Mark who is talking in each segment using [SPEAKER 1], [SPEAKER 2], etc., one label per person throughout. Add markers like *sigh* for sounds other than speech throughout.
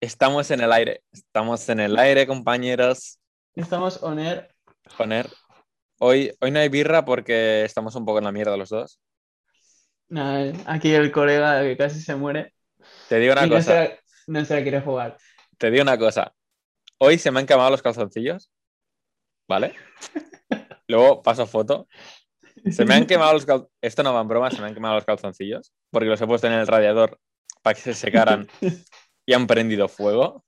[SPEAKER 1] Estamos en el aire. Estamos en el aire, compañeros.
[SPEAKER 2] Estamos on air.
[SPEAKER 1] Poner. Hoy, hoy no hay birra porque estamos un poco en la mierda los dos.
[SPEAKER 2] Aquí el colega que casi se muere.
[SPEAKER 1] Te digo una
[SPEAKER 2] y no
[SPEAKER 1] cosa.
[SPEAKER 2] se, la, no se la quiere jugar.
[SPEAKER 1] Te digo una cosa. Hoy se me han quemado los calzoncillos. ¿Vale? *laughs* Luego paso foto. Se me han quemado los calzoncillos. Esto no va en broma, se me han quemado los calzoncillos. Porque los he puesto en el radiador para que se secaran y han prendido fuego.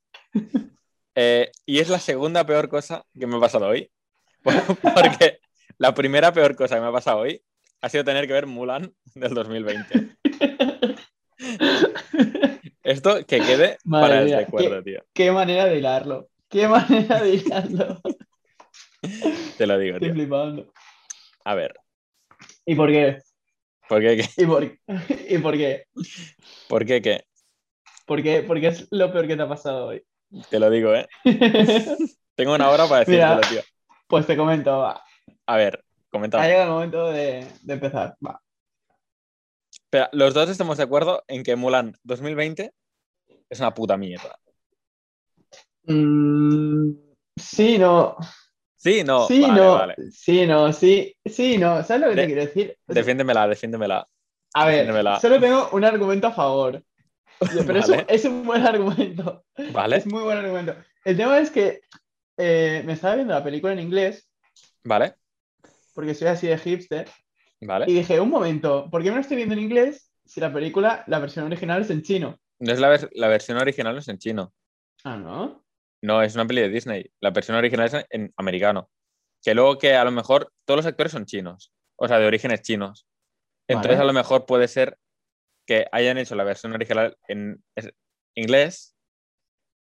[SPEAKER 1] Eh, y es la segunda peor cosa que me ha pasado hoy. *laughs* Porque la primera peor cosa que me ha pasado hoy ha sido tener que ver Mulan del 2020. Esto que quede
[SPEAKER 2] Madre
[SPEAKER 1] para el recuerdo, tío.
[SPEAKER 2] Qué manera de hilarlo. Qué manera de hilarlo.
[SPEAKER 1] Te lo digo,
[SPEAKER 2] Estoy
[SPEAKER 1] tío.
[SPEAKER 2] flipando.
[SPEAKER 1] A ver,
[SPEAKER 2] ¿Y por qué?
[SPEAKER 1] ¿por qué qué?
[SPEAKER 2] ¿Y por, ¿Y por qué?
[SPEAKER 1] ¿Por qué qué?
[SPEAKER 2] ¿Por qué? Porque es lo peor que te ha pasado hoy.
[SPEAKER 1] Te lo digo, ¿eh? *laughs* Tengo una hora para
[SPEAKER 2] Mira.
[SPEAKER 1] decírtelo, tío.
[SPEAKER 2] Pues te comento, va.
[SPEAKER 1] A ver,
[SPEAKER 2] Ha
[SPEAKER 1] comenta.
[SPEAKER 2] llegado el momento de, de empezar. Va.
[SPEAKER 1] Espera, los dos estamos de acuerdo en que Mulan 2020 es una puta mierda.
[SPEAKER 2] Mm, sí, no.
[SPEAKER 1] Sí, no.
[SPEAKER 2] sí,
[SPEAKER 1] vale,
[SPEAKER 2] no.
[SPEAKER 1] vale.
[SPEAKER 2] Sí, no. Sí, sí, no. ¿Sabes lo que
[SPEAKER 1] De-
[SPEAKER 2] te quiero decir?
[SPEAKER 1] Defiéndemela, defiéndemela.
[SPEAKER 2] A ver,
[SPEAKER 1] defiéndemela.
[SPEAKER 2] solo tengo un argumento a favor. *laughs* Pero es, un,
[SPEAKER 1] Vale.
[SPEAKER 2] es un buen argumento.
[SPEAKER 1] ¿Vale?
[SPEAKER 2] Es muy buen argumento. El tema es que eh, me estaba viendo la película en inglés,
[SPEAKER 1] ¿Vale?
[SPEAKER 2] porque soy así de hipster, y
[SPEAKER 1] ¿Vale?
[SPEAKER 2] dije, un momento, ¿por qué me lo estoy viendo en inglés si la película, la versión original es en chino?
[SPEAKER 1] No es la, vers- la versión original, no es en chino.
[SPEAKER 2] Ah, ¿no?
[SPEAKER 1] No, es una peli de Disney. La versión original es en, americano. Que luego que a lo mejor todos los actores son chinos. O sea, de orígenes chinos. Entonces
[SPEAKER 2] Vale.
[SPEAKER 1] a lo mejor puede ser que hayan hecho la versión original en inglés,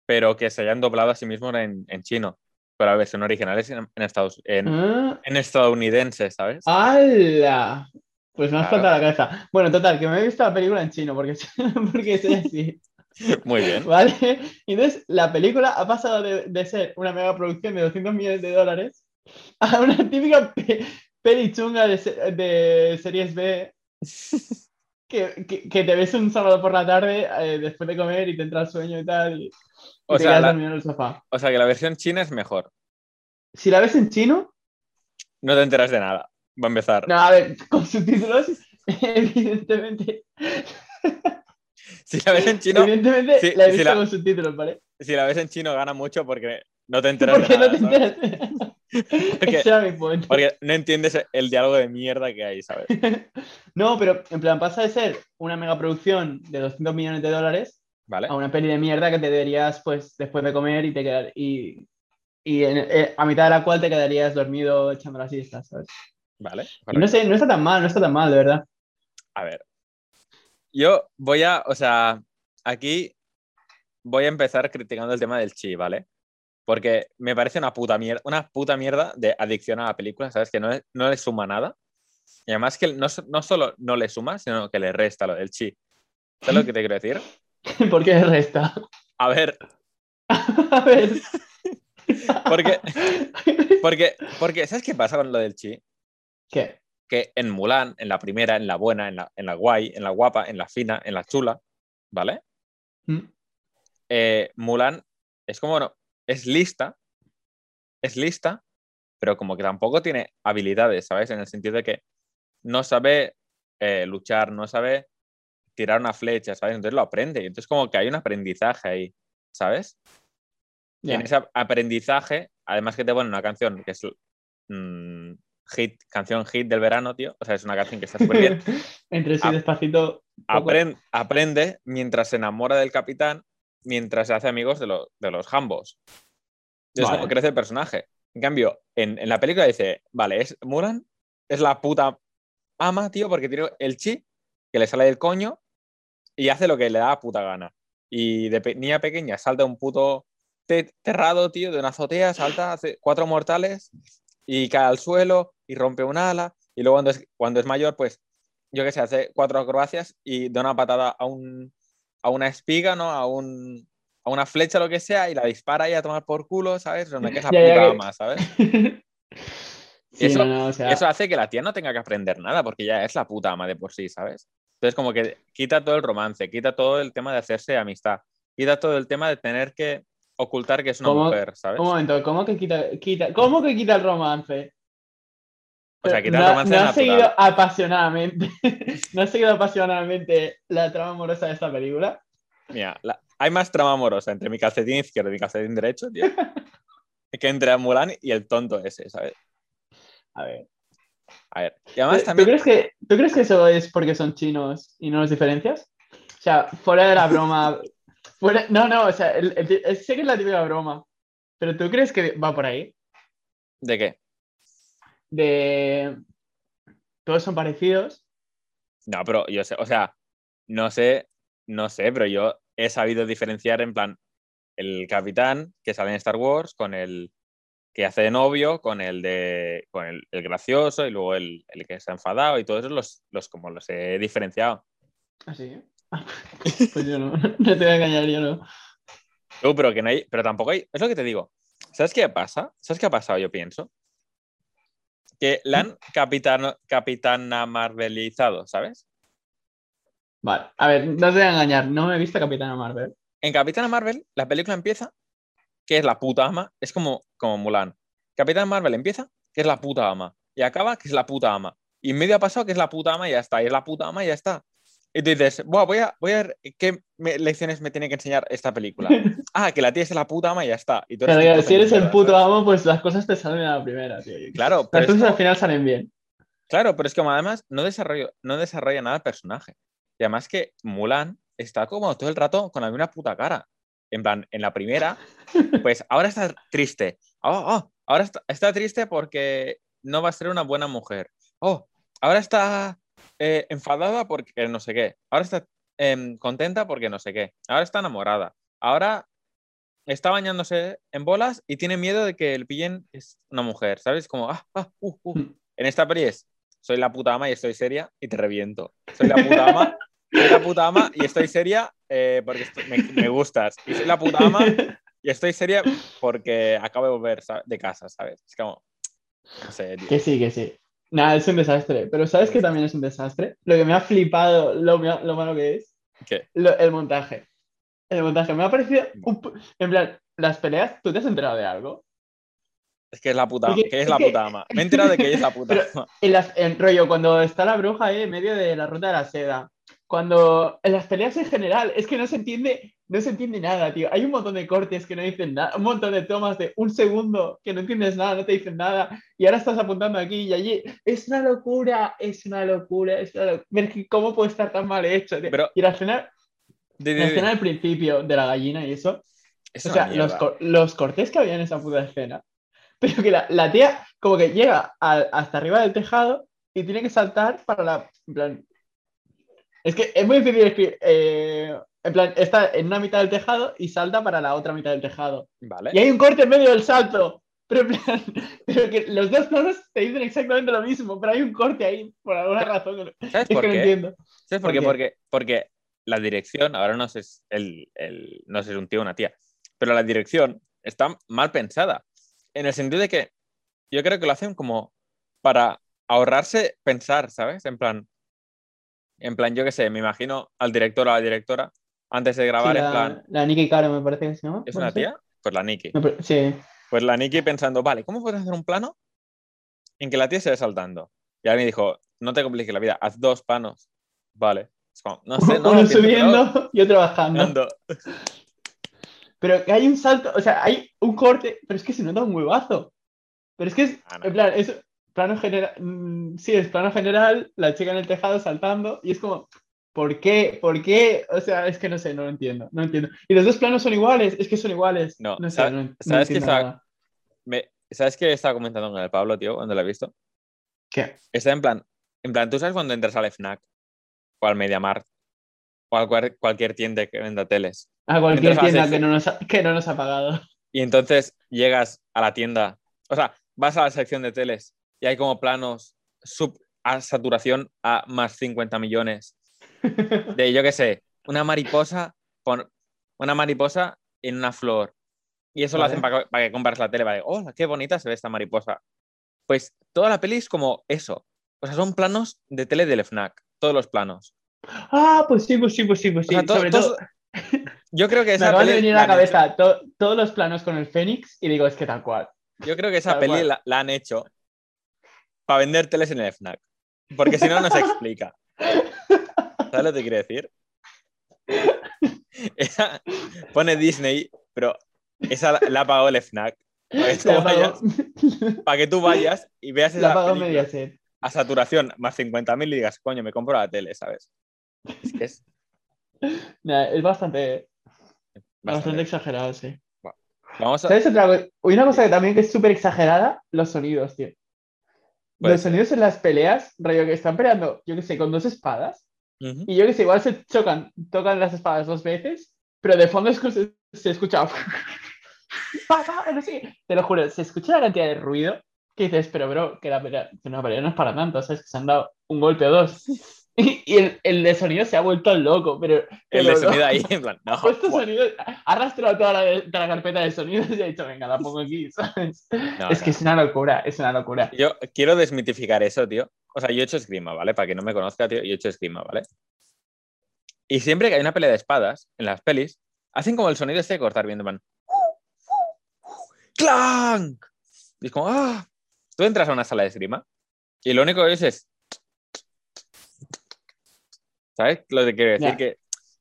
[SPEAKER 1] pero que se hayan doblado a sí mismos en, en chino. Pero la versión original es en, en Estados, en,
[SPEAKER 2] Ah,
[SPEAKER 1] en estadounidense, ¿sabes?
[SPEAKER 2] ¡Hala! Pues me has
[SPEAKER 1] Claro.
[SPEAKER 2] faltado la cabeza. Bueno, total, que me he visto la película en chino, porque, *laughs* porque soy así. *laughs*
[SPEAKER 1] Muy bien.
[SPEAKER 2] ¿Vale? Entonces la película ha pasado de, de ser una mega producción de 200 millones de dólares a una típica pe- peli chunga de, se- de series B *laughs* que, que- que te ves un sábado por la tarde eh, después de comer y te entra el sueño y tal. Y, y
[SPEAKER 1] O
[SPEAKER 2] te
[SPEAKER 1] sea, la-
[SPEAKER 2] en el sofá.
[SPEAKER 1] O sea que la versión china es mejor.
[SPEAKER 2] Si la ves en chino,
[SPEAKER 1] No te enteras de nada. Va a empezar.
[SPEAKER 2] no, a ver, con subtítulos, *laughs* evidentemente.
[SPEAKER 1] Si la ves en chino,
[SPEAKER 2] evidentemente
[SPEAKER 1] si-
[SPEAKER 2] la he
[SPEAKER 1] si
[SPEAKER 2] visto
[SPEAKER 1] la-
[SPEAKER 2] con subtítulos, ¿vale?
[SPEAKER 1] si la ves en chino gana mucho porque no te enteras
[SPEAKER 2] Porque
[SPEAKER 1] de
[SPEAKER 2] no te enteras. *laughs*
[SPEAKER 1] Porque- no entiendes el diálogo de mierda que hay, ¿sabes? *laughs*
[SPEAKER 2] No, pero en plan pasa de ser una megaproducción de 200 millones de dólares
[SPEAKER 1] ¿Vale?
[SPEAKER 2] a una peli de mierda que te verías pues después de comer y te quedar, y, y en- eh, a mitad de la cual te quedarías dormido echando la siesta, ¿sabes?
[SPEAKER 1] Vale.
[SPEAKER 2] No sé, no está tan mal, no está tan mal, de verdad.
[SPEAKER 1] A ver. Yo voy a, o sea, aquí voy a empezar criticando el tema del chi, ¿vale? Porque me parece una puta mierda, una puta mierda de adicción a la película, ¿sabes? Que no, le- no le suma nada. Y además que no, so- no solo no le suma, sino que le resta lo del chi. ¿Sabes lo que te quiero decir? *laughs*
[SPEAKER 2] ¿Por qué resta?
[SPEAKER 1] A ver, *laughs*
[SPEAKER 2] a ver. *laughs*
[SPEAKER 1] porque, porque, porque, ¿sabes qué pasa con lo del chi?
[SPEAKER 2] ¿Qué?
[SPEAKER 1] Que en Mulan, en la primera, en la buena, en la, en la guay, en la guapa, en la fina, en la chula, ¿vale?
[SPEAKER 2] ¿Mm?
[SPEAKER 1] Eh, Mulan es como, no, es lista, es lista, pero como que tampoco tiene habilidades, ¿sabes? En el sentido de que no sabe eh, luchar, no sabe tirar una flecha, ¿sabes? Entonces lo aprende. Entonces como que hay un aprendizaje ahí, ¿sabes? Y en ese aprendizaje, además que te ponen una canción que es mm, hit, canción hit del verano, tío. O sea, es una canción que está súper bien. *laughs*
[SPEAKER 2] Entre sí despacito. poco.
[SPEAKER 1] Apren- aprende mientras se enamora del capitán, mientras se hace amigos de, lo- de los jambos. Es
[SPEAKER 2] Vale.
[SPEAKER 1] como crece el personaje. En cambio, en, en la película dice, vale, es Mulan, es la puta ama, tío, porque tiene el chi que le sale del coño y hace lo que le da la puta gana. Y de pe- niña pequeña salta un puto te- terrado, tío, de una azotea, salta, hace cuatro mortales y cae al suelo y rompe un ala. Y luego cuando es, cuando es mayor, pues, yo qué sé, hace cuatro acrobacias y da una patada a, un, a una espiga, ¿no? A, un, a una flecha, lo que sea, y la dispara y a tomar por culo, ¿sabes? Que es puta
[SPEAKER 2] que-
[SPEAKER 1] ama, ¿sabes? *laughs*
[SPEAKER 2] Sí,
[SPEAKER 1] eso-
[SPEAKER 2] no, no, o sea,
[SPEAKER 1] Eso hace que la tía no tenga que aprender nada, porque ya es la puta ama de por sí, ¿sabes? Entonces, como que quita todo el romance, quita todo el tema de hacerse amistad, quita todo el tema de tener que ocultar que es una
[SPEAKER 2] ¿Cómo-
[SPEAKER 1] mujer, ¿sabes?
[SPEAKER 2] Un momento, ¿cómo que quita, quita, ¿cómo que quita el romance?
[SPEAKER 1] O sea, quita
[SPEAKER 2] no,
[SPEAKER 1] romance
[SPEAKER 2] no has seguido apasionadamente, *laughs* no has seguido apasionadamente la trama amorosa de esta película.
[SPEAKER 1] Mira, la- hay más trama amorosa entre mi calcetín izquierdo y mi calcetín derecho, tío, *laughs* que entre Mulan y el tonto ese, ¿sabes?
[SPEAKER 2] A ver.
[SPEAKER 1] A ver, y además
[SPEAKER 2] ¿Tú, crees que, ¿Tú crees que eso es porque son chinos y no los diferencias? O sea, fuera de la broma. *laughs* fuera- no, no, o sea, el- el- el- sé que es la típica broma. Pero ¿tú crees que va por ahí?
[SPEAKER 1] ¿De qué?
[SPEAKER 2] De. Todos son parecidos.
[SPEAKER 1] No, pero yo sé, o sea, no sé, no sé, pero yo he sabido diferenciar en plan el capitán que sale en Star Wars con el que hace de novio, con el de con el, el gracioso y luego el, el que está enfadado y todos los, los como los he diferenciado.
[SPEAKER 2] Así. *laughs* pues yo no, no te voy a engañar, yo no.
[SPEAKER 1] No, pero que no hay, pero tampoco hay, es lo que te digo. ¿Sabes qué pasa? ¿Sabes qué ha pasado? Yo pienso que la han capitano, capitana marvelizado, ¿sabes?
[SPEAKER 2] Vale, a ver, no te voy a engañar, no me he visto Capitana Marvel.
[SPEAKER 1] En Capitana Marvel, la película empieza, que es la puta ama, es como, como Mulan. Capitana Marvel empieza, que es la puta ama, y acaba, que es la puta ama. Y en medio ha pasado, que es la puta ama, y ya está, y es la puta ama, y ya está. Y tú dices, Buah, voy, a, voy a ver qué me- lecciones me tiene que enseñar esta película. *laughs* Ah, que la tía es la puta ama y ya está. Y tú eres
[SPEAKER 2] Pero si eres el puto amo, pues las cosas te salen a la primera, tío.
[SPEAKER 1] Claro,
[SPEAKER 2] Las
[SPEAKER 1] pero es
[SPEAKER 2] cosas
[SPEAKER 1] como-
[SPEAKER 2] al final salen bien.
[SPEAKER 1] Claro, pero es que además no desarrolla, no desarrolla nada el personaje. Y además que Mulan está como todo el rato con la misma puta cara. En plan, en la primera, *laughs* pues ahora está triste. Oh, oh, ahora está, está triste porque no va a ser una buena mujer. Oh, ahora está eh, enfadada porque no sé qué. Ahora está em, contenta porque no sé qué. Ahora está enamorada. Ahora está bañándose en bolas y tiene miedo de que el pillen es una mujer, ¿sabes? Como, ah, ah, uh, uh. En esta peli es, soy la puta ama y estoy seria y te reviento. Soy la puta ama, soy la puta ama y estoy seria eh, porque estoy- me, me gustas. Y soy la puta ama y estoy seria porque acabo de volver ¿sabes? de casa, ¿sabes? Es como, no sé, tío.
[SPEAKER 2] Que sí, que sí. Nada, es un desastre. Pero ¿sabes que también es un desastre? Lo que me ha flipado, lo, lo malo que es,
[SPEAKER 1] ¿Qué?
[SPEAKER 2] lo- el montaje. El montaje me ha parecido. un en plan, las peleas, ¿tú te has enterado de algo?
[SPEAKER 1] Es que es la puta,
[SPEAKER 2] Porque
[SPEAKER 1] que es
[SPEAKER 2] es
[SPEAKER 1] la
[SPEAKER 2] que-
[SPEAKER 1] puta ama. Me he enterado de que es la *laughs* puta ama.
[SPEAKER 2] En, las, en rollo, cuando está la bruja ahí en medio de la ruta de la seda. Cuando en las peleas en general, es que no se entiende, no se entiende nada, tío. Hay un montón de cortes que no dicen nada, un montón de tomas de un segundo que no entiendes nada, no te dicen nada, y ahora estás apuntando aquí y allí. Es una locura, es una locura, es una locura. ¿Cómo puede estar tan mal hecho? tío?
[SPEAKER 1] Pero-
[SPEAKER 2] y la escena,
[SPEAKER 1] Di, di,
[SPEAKER 2] la escena del principio de la gallina y eso,
[SPEAKER 1] Es
[SPEAKER 2] o sea, los, los cortes que había en esa puta escena. *laughs* Pero que la, la tía como que llega al- hasta arriba del tejado y tiene que saltar para la... Plan... Es que es muy difícil escribir... eh, en plan, está en una mitad del tejado y salta para la otra mitad del tejado.
[SPEAKER 1] Vale.
[SPEAKER 2] Y hay un corte en medio del salto. Pero, en plan, *laughs* pero que los dos planos te dicen exactamente lo mismo, pero hay un corte ahí por alguna razón. no-
[SPEAKER 1] ¿Sabes
[SPEAKER 2] Es
[SPEAKER 1] por
[SPEAKER 2] que no
[SPEAKER 1] qué?
[SPEAKER 2] entiendo.
[SPEAKER 1] ¿Sabes por
[SPEAKER 2] ¿Por
[SPEAKER 1] qué? Porque, porque la dirección, ahora no sé, el, el- no sé si es un tío o una tía, pero la dirección está mal pensada. En el sentido de que yo creo que lo hacen como para ahorrarse pensar, ¿sabes? En plan, en plan, yo qué sé, me imagino al director o a la directora antes de
[SPEAKER 2] Sí,
[SPEAKER 1] grabar, en
[SPEAKER 2] la,
[SPEAKER 1] plan,
[SPEAKER 2] la Nikki Caro me parece que se llama.
[SPEAKER 1] ¿es
[SPEAKER 2] ¿puede
[SPEAKER 1] una
[SPEAKER 2] ser?
[SPEAKER 1] tía? Pues la Nikki.
[SPEAKER 2] Sí.
[SPEAKER 1] Pues la Nikki pensando, vale, ¿cómo puedes hacer un plano en que la tía se ve saltando? Y alguien dijo, no te compliques la vida, haz dos planos. Vale. Es como, no sé, *laughs* no
[SPEAKER 2] Uno subiendo *laughs* y otro bajando.
[SPEAKER 1] pero- ando.
[SPEAKER 2] Pero que hay un salto, o sea, hay un corte, pero es que se nota un huevazo. Pero es que es,
[SPEAKER 1] Ah, no.
[SPEAKER 2] en plan, es plano general, mm, sí, es plano general, la chica en el tejado saltando, y es como, ¿por qué? ¿Por qué? O sea, es que no sé, no lo entiendo, no entiendo. Y los dos planos son iguales, es que son iguales.
[SPEAKER 1] No,
[SPEAKER 2] no sé,
[SPEAKER 1] ¿sabes-
[SPEAKER 2] no, no
[SPEAKER 1] sabes que. Me- ¿Sabes qué estaba comentando con el Pablo, tío, cuando lo he visto?
[SPEAKER 2] ¿Qué?
[SPEAKER 1] Está en plan, en plan, ¿tú sabes cuando entras al FNAC o al MediaMarkt o a cual- cualquier tienda que venda teles?
[SPEAKER 2] A cualquier
[SPEAKER 1] Entras a la
[SPEAKER 2] tienda que no, nos ha, que no nos ha pagado.
[SPEAKER 1] Y entonces llegas a la tienda, o sea, vas a la sección de teles y hay como planos sub a saturación a más 50 millones *laughs* de, yo qué sé, una mariposa, pon- una mariposa en una flor. Y eso lo
[SPEAKER 2] Vale.
[SPEAKER 1] hacen para, para que compres la tele, que, oh, qué bonita se ve esta mariposa. Pues toda la peli es como eso. O sea, son planos de tele del FNAC, todos los planos.
[SPEAKER 2] Ah, pues sí, pues sí, pues sí, pues sí.
[SPEAKER 1] O sea, to-
[SPEAKER 2] Sobre todo, *laughs*
[SPEAKER 1] Yo creo que *laughs*
[SPEAKER 2] me
[SPEAKER 1] esa
[SPEAKER 2] acaban de
[SPEAKER 1] peli
[SPEAKER 2] venir a la cabeza to- todos los planos con el Fénix y digo, es que tal cual.
[SPEAKER 1] Yo creo que esa
[SPEAKER 2] Tal
[SPEAKER 1] peli la han hecho para vender teles en el FNAC. Porque si no, no se explica. ¿Sabes lo que quiere decir? Esa- pone Disney, pero esa la, ha pagado el FNAC. Para que, tú vayas,
[SPEAKER 2] pagó,
[SPEAKER 1] para que tú vayas y veas esa película a saturación más 50.000 y digas, coño, me compro la tele, ¿sabes? Es que es
[SPEAKER 2] Nah, Es bastante, bastante
[SPEAKER 1] bastante.
[SPEAKER 2] exagerado, sí.
[SPEAKER 1] Vamos a...
[SPEAKER 2] ¿Sabes otra cosa? Una cosa que también que es súper exagerada, los sonidos, tío. Los sonidos en las peleas, rollo que están peleando, yo que sé, con dos espadas,
[SPEAKER 1] Ujú.
[SPEAKER 2] y yo que sé, igual se chocan, tocan las espadas dos veces, pero de fondo escu- se, escucha. *laughs* Te lo juro, se escucha la cantidad de ruido que dices, pero bro, que la pelea, que una pelea no es para tanto, ¿sabes? Que se han dado un golpe o dos. Y, *laughs* y el, el de sonido se ha vuelto loco, pero.
[SPEAKER 1] El de
[SPEAKER 2] no.
[SPEAKER 1] sonido ahí, *laughs* en plan, no.
[SPEAKER 2] Ha puesto
[SPEAKER 1] buah,
[SPEAKER 2] sonido, ha arrastrado toda la, toda la carpeta de sonidos y ha dicho, venga, la pongo aquí, *laughs* ¿sabes?
[SPEAKER 1] no,
[SPEAKER 2] es que es una locura, es una locura.
[SPEAKER 1] Yo quiero desmitificar eso, tío. O sea, yo he hecho esgrima, ¿vale? Para que no me conozca, tío, yo he hecho esgrima, ¿vale? Y siempre que hay una pelea de espadas en las pelis, hacen como el sonido este de cortar viendo, man. ¡Clank! Y es como, ¡ah! Tú entras a una sala de esgrima y lo único que oyes es. ¿Sabes? Lo que quiero decir,
[SPEAKER 2] Ya.
[SPEAKER 1] que,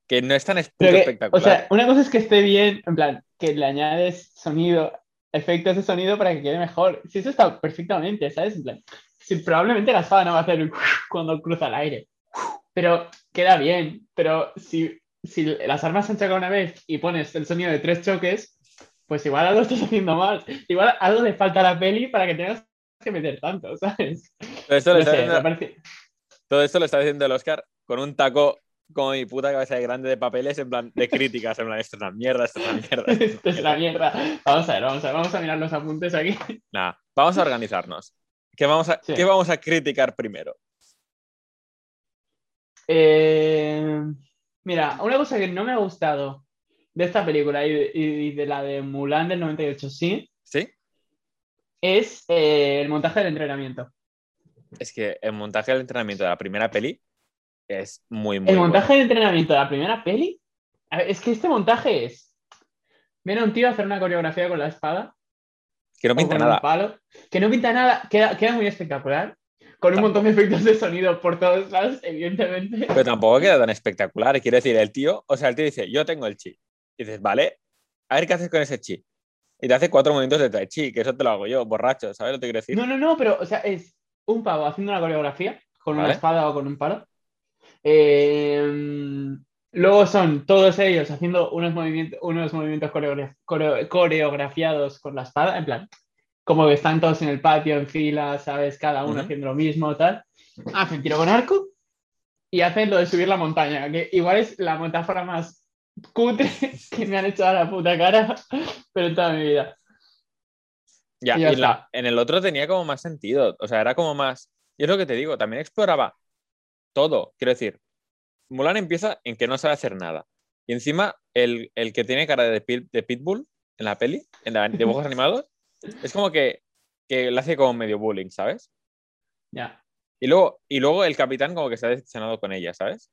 [SPEAKER 1] que no es tan
[SPEAKER 2] Pero que,
[SPEAKER 1] espectacular.
[SPEAKER 2] o sea, una cosa es que esté bien, en plan, que le añades sonido, efectos de sonido para que quede mejor. Si eso está perfectamente, ¿sabes? En plan, si probablemente la espada no va a hacer *laughs* cuando cruza el aire. Pero queda bien. Pero si, si las armas se han chocado una vez y pones el sonido de tres choques, pues igual algo estás haciendo mal. Igual algo le falta a la peli para que tengas que meter tanto, ¿sabes?
[SPEAKER 1] todo, esto lo
[SPEAKER 2] No sé,
[SPEAKER 1] haciendo-
[SPEAKER 2] parece-
[SPEAKER 1] todo esto lo está diciendo el Oscar con un taco como mi puta cabeza de grande de papeles, en plan, de críticas, en plan, esto es una mierda, esto es una mierda. esto es *laughs*
[SPEAKER 2] Esto es la mierda. Vamos a ver, vamos a ver, vamos a mirar los apuntes aquí.
[SPEAKER 1] Nada, vamos a organizarnos. ¿Qué vamos a,
[SPEAKER 2] Sí.
[SPEAKER 1] ¿Qué vamos a criticar primero?
[SPEAKER 2] Eh, mira, una cosa que no me ha gustado de esta película y de, y de la de Mulan del 98, sí,
[SPEAKER 1] ¿Sí?
[SPEAKER 2] es eh, el montaje del entrenamiento.
[SPEAKER 1] Es que el montaje del entrenamiento de la primera peli es muy, muy
[SPEAKER 2] El
[SPEAKER 1] bueno.
[SPEAKER 2] montaje del entrenamiento de la primera peli, es que este montaje es, viene un tío a hacer una coreografía con la espada,
[SPEAKER 1] Que no pinta nada.
[SPEAKER 2] palo, que no pinta nada, queda, queda muy espectacular, con un montón de efectos de sonido por todos lados, evidentemente.
[SPEAKER 1] Pero tampoco queda tan *laughs* espectacular. Quiero decir, el tío, o sea, el tío dice, yo tengo el chi. Y dices, vale, a ver qué haces con ese chi. Y te hace cuatro movimientos de tai chi, que eso te lo hago yo, borracho, ¿sabes lo que quiero decir?
[SPEAKER 2] No, no, no, pero, o sea, es un pavo haciendo una coreografía con una espada o con un palo. Eh, luego son todos ellos haciendo unos movimientos, unos movimientos coreogra- coreo- coreografiados con la espada, en plan, como que están todos en el patio en fila, ¿sabes? Cada uno haciendo lo mismo, tal. Hacen tiro con arco y hacen lo de subir la montaña, que igual es la metáfora más cutre *laughs* que me han hecho a la puta cara, *laughs* pero en toda mi vida.
[SPEAKER 1] Ya,
[SPEAKER 2] Y ya
[SPEAKER 1] la- en el otro tenía como más sentido. O sea, era como más. Y es lo que te digo, también exploraba todo. Quiero decir, Mulan empieza en que no sabe hacer nada. Y encima, el, el que tiene cara de, pit- de Pitbull en la peli, en la dibujos *laughs* animados, es como que, que le hace como medio bullying, ¿sabes?
[SPEAKER 2] Ya.
[SPEAKER 1] Y luego, y luego el capitán como que se ha decepcionado con ella, ¿sabes?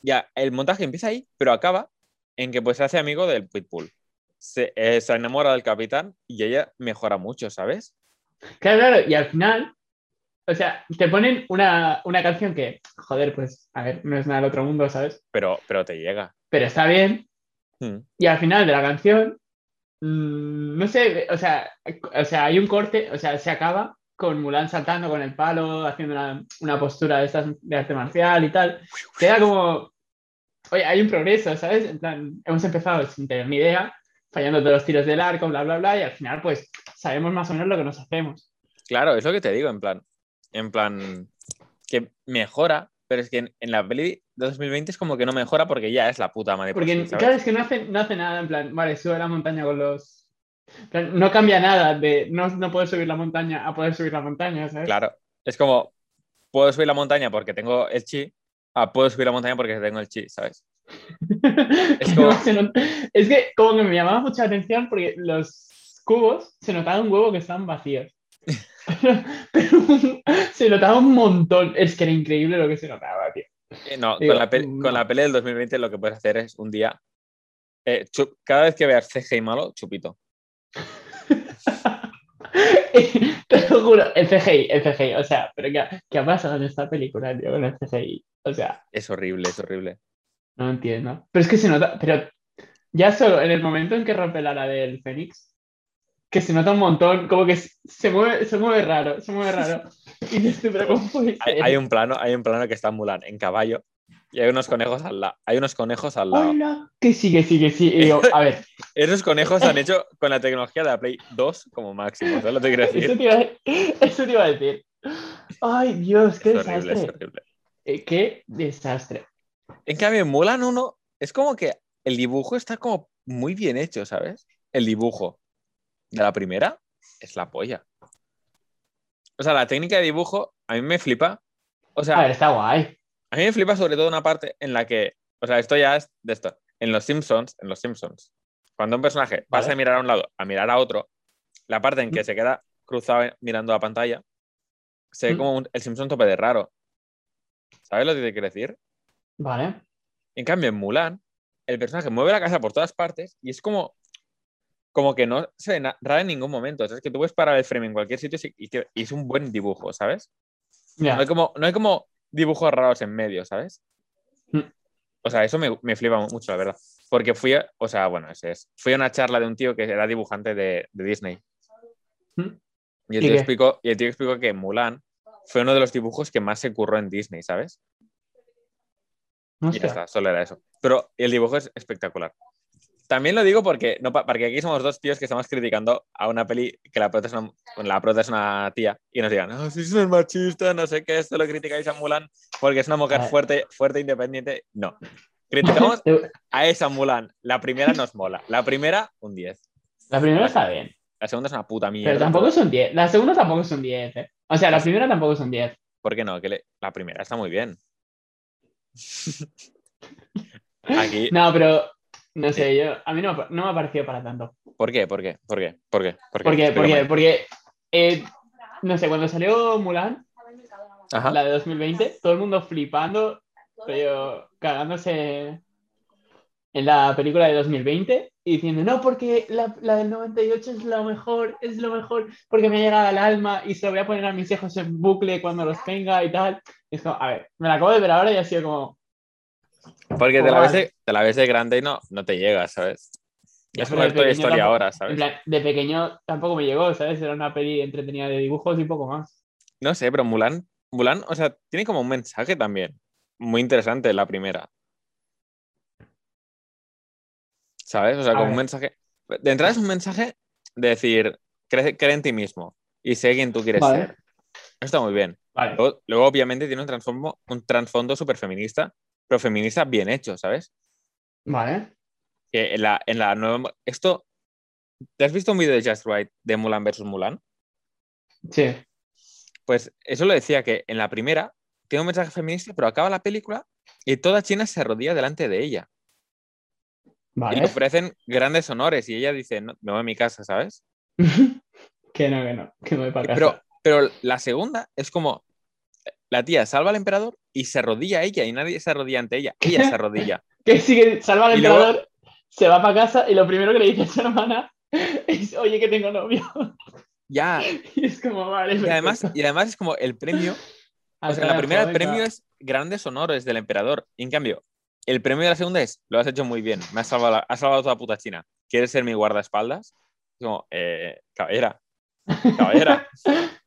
[SPEAKER 1] Ya, el montaje empieza ahí, pero acaba en que pues se hace amigo del Pitbull. Se, eh, se enamora del capitán y ella mejora mucho, ¿sabes?
[SPEAKER 2] Claro, claro, y al final, o sea, te ponen una, una canción que, joder, pues, a ver, no es nada del otro mundo, ¿sabes?
[SPEAKER 1] Pero, pero te llega.
[SPEAKER 2] Pero está bien,
[SPEAKER 1] Hmm.
[SPEAKER 2] y al final de la canción, mm, no sé, o sea, o sea, hay un corte, o sea, se acaba con Mulan saltando con el palo, haciendo una, una postura de estas de arte marcial y tal. Queda como, oye, hay un progreso, ¿sabes? En plan, hemos empezado sin tener ni idea, fallando todos los tiros del arco, bla, bla, bla, y al final, pues, sabemos más o menos lo que nos hacemos.
[SPEAKER 1] Claro, es lo que te digo, en plan, en plan, que mejora, pero es que en, en la peli de 2020 es como que no mejora porque ya es la puta madre. por
[SPEAKER 2] Porque, claro, es que no hace, no hace nada, en plan, vale, sube la montaña con los... No cambia nada de no, no poder subir la montaña a poder subir la montaña, ¿sabes?
[SPEAKER 1] Claro, es como, puedo subir la montaña porque tengo el chi, ah, puedo subir la montaña porque tengo el chi, ¿sabes? *laughs*
[SPEAKER 2] Es,
[SPEAKER 1] como-
[SPEAKER 2] es que como que me llamaba mucha atención porque los cubos se notaba un huevo que estaban vacíos. *laughs* *laughs* Pero, se notaba un montón. Es que era increíble lo que se notaba, tío.
[SPEAKER 1] Eh, No,
[SPEAKER 2] Digo,
[SPEAKER 1] con, la con la peli del 2020 lo que puedes hacer es un día. eh, cada vez que veas CGI malo, chupito. *laughs*
[SPEAKER 2] Te lo juro, el CGI, el CGI. O sea, pero ¿qué, qué ha pasado en esta película, tío, con el CGI? O sea,
[SPEAKER 1] Es horrible, es horrible.
[SPEAKER 2] no entiendo. Pero es que se nota, pero ya solo en el momento en que rompe la ala del Fénix, que se nota un montón, como que se- mueve, se mueve raro, se mueve raro. Y tú, pero ¿cómo puede
[SPEAKER 1] Hay,
[SPEAKER 2] ser?
[SPEAKER 1] hay un plano, hay un plano que está Mulan en caballo y hay unos conejos al lado. Hay unos conejos al lado.
[SPEAKER 2] Hola, que sí, que sí, que sí. Y digo, *laughs* a ver,
[SPEAKER 1] Esos conejos se han hecho *laughs* con la tecnología de la Play 2 como máximo. ¿Sabes lo que quiero
[SPEAKER 2] eso te iba a, eso te iba a decir. Ay, Dios, qué
[SPEAKER 1] Es horrible, es
[SPEAKER 2] desastre.
[SPEAKER 1] horrible.
[SPEAKER 2] Eh, Qué desastre.
[SPEAKER 1] En cambio, en Mulan 1 es como que el dibujo está como muy bien hecho, ¿sabes? El dibujo de la primera es la polla. O sea, la técnica de dibujo a mí me flipa. O sea,
[SPEAKER 2] A ver, está guay.
[SPEAKER 1] A mí me flipa sobre todo una parte en la que, o sea, esto ya es de esto. En los Simpsons, en los Simpsons, cuando un personaje pasa
[SPEAKER 2] Vale.
[SPEAKER 1] de mirar a un lado a mirar a otro, la parte en que
[SPEAKER 2] Mm.
[SPEAKER 1] se queda cruzado mirando a pantalla, se ve
[SPEAKER 2] Mm.
[SPEAKER 1] como un- el Simpson tope de raro. ¿Sabes lo que te quiero decir?
[SPEAKER 2] Vale.
[SPEAKER 1] En cambio, en Mulan, el personaje mueve la cabeza por todas partes y es como, como que no se ve na- raro en ningún momento. O sea, es que tú puedes parar el frame en cualquier sitio y, y te- y es un buen dibujo, ¿sabes?
[SPEAKER 2] Ya.
[SPEAKER 1] No hay como, no hay como dibujos raros en medio, ¿sabes?
[SPEAKER 2] Mm.
[SPEAKER 1] O sea, eso me, me flipa mucho, la verdad. Porque fui, a, o sea, bueno, ese es. Fui a una charla de un tío que era dibujante de, de Disney.
[SPEAKER 2] Mm.
[SPEAKER 1] Y el,
[SPEAKER 2] ¿Y
[SPEAKER 1] tío
[SPEAKER 2] qué?
[SPEAKER 1] explicó, y el tío explicó que Mulan fue uno de los dibujos que más se curró en Disney, ¿sabes? Y ya está, solo era eso. Pero el dibujo es espectacular. También lo digo porque, no, porque aquí somos dos tíos que estamos criticando a una peli que la prota es una, la prota es una tía y nos digan, no, si es machista, no sé qué, esto lo criticáis a Mulan porque es una mujer
[SPEAKER 2] A ver.
[SPEAKER 1] fuerte, fuerte, independiente. No. Criticamos *laughs* a esa Mulan. La primera nos mola. La primera, un 10.
[SPEAKER 2] La primera está bien,
[SPEAKER 1] La segunda es una puta mierda.
[SPEAKER 2] pero tampoco es un 10. La segunda tampoco es un 10. eh. O sea, la primera tampoco es un 10.
[SPEAKER 1] ¿Por qué no? Que le- la primera está muy bien. *laughs* Aquí,
[SPEAKER 2] No, pero no sé, yo, a mí no, me- no me ha parecido para tanto.
[SPEAKER 1] ¿por qué? ¿Por qué? ¿Por qué? ¿Por qué? ¿Por qué?
[SPEAKER 2] ¿Por qué? ¿Por qué?
[SPEAKER 1] Explícame.
[SPEAKER 2] Porque, eh, no sé, cuando salió Mulan,
[SPEAKER 1] Ajá.
[SPEAKER 2] la de 2020, todo el mundo flipando, pero cagándose en la película de 2020 y diciendo, no, porque la, la del 98 es lo mejor, es lo mejor, porque me ha llegado al alma y se lo voy a poner a mis hijos en bucle cuando los tenga y tal. Y es como, a ver, me la acabo de ver ahora y ha sido como,
[SPEAKER 1] Porque te la, ves de, te la ves de grande y no, no te llega, ¿sabes?
[SPEAKER 2] Ya,
[SPEAKER 1] es
[SPEAKER 2] de
[SPEAKER 1] Story
[SPEAKER 2] tampoco-
[SPEAKER 1] ahora, ¿sabes?
[SPEAKER 2] de pequeño tampoco me llegó, ¿sabes? Era una peli entretenida de dibujos y poco más.
[SPEAKER 1] No sé, pero Mulan, Mulan, o sea, tiene como un mensaje también muy interesante la primera. ¿Sabes? O sea,
[SPEAKER 2] A
[SPEAKER 1] como un mensaje. De entrada es un mensaje de decir, cree, cree en ti mismo y sé quién tú quieres
[SPEAKER 2] Vale.
[SPEAKER 1] ser. Está muy bien.
[SPEAKER 2] Vale.
[SPEAKER 1] Luego, luego, obviamente, tiene un trasfondo, un súper feminista, pero feminista bien hecho, ¿sabes?
[SPEAKER 2] Vale.
[SPEAKER 1] Que en la, en la nueva. Esto. ¿Te has visto un vídeo de Just Right de Mulan versus Mulan?
[SPEAKER 2] Sí.
[SPEAKER 1] Pues eso lo decía que en la primera tiene un mensaje feminista, pero acaba la película y toda China se arrodilla delante de ella. Y
[SPEAKER 2] Vale.
[SPEAKER 1] le ofrecen grandes honores y ella dice, no, me voy a mi casa, ¿sabes? *laughs*
[SPEAKER 2] que no, que no, que me voy para casa.
[SPEAKER 1] Pero, pero la segunda es como la tía salva al emperador y se arrodilla a ella y nadie se arrodilla ante ella. Ella se arrodilla. *laughs*
[SPEAKER 2] Que sigue, salva al
[SPEAKER 1] Y luego-
[SPEAKER 2] emperador, se va para casa y lo primero que le dice a su hermana es, oye, que tengo novio. *laughs*
[SPEAKER 1] Ya.
[SPEAKER 2] Y es como, vale.
[SPEAKER 1] Y además, y además es como el premio. *laughs* O sea, en la primera el premio es grandes honores del emperador. Y en cambio, el premio de la segunda es, lo has hecho muy bien, me has salvado, la- has salvado toda puta China. ¿Quieres ser mi guardaespaldas? Es como, eh, caballera, caballera.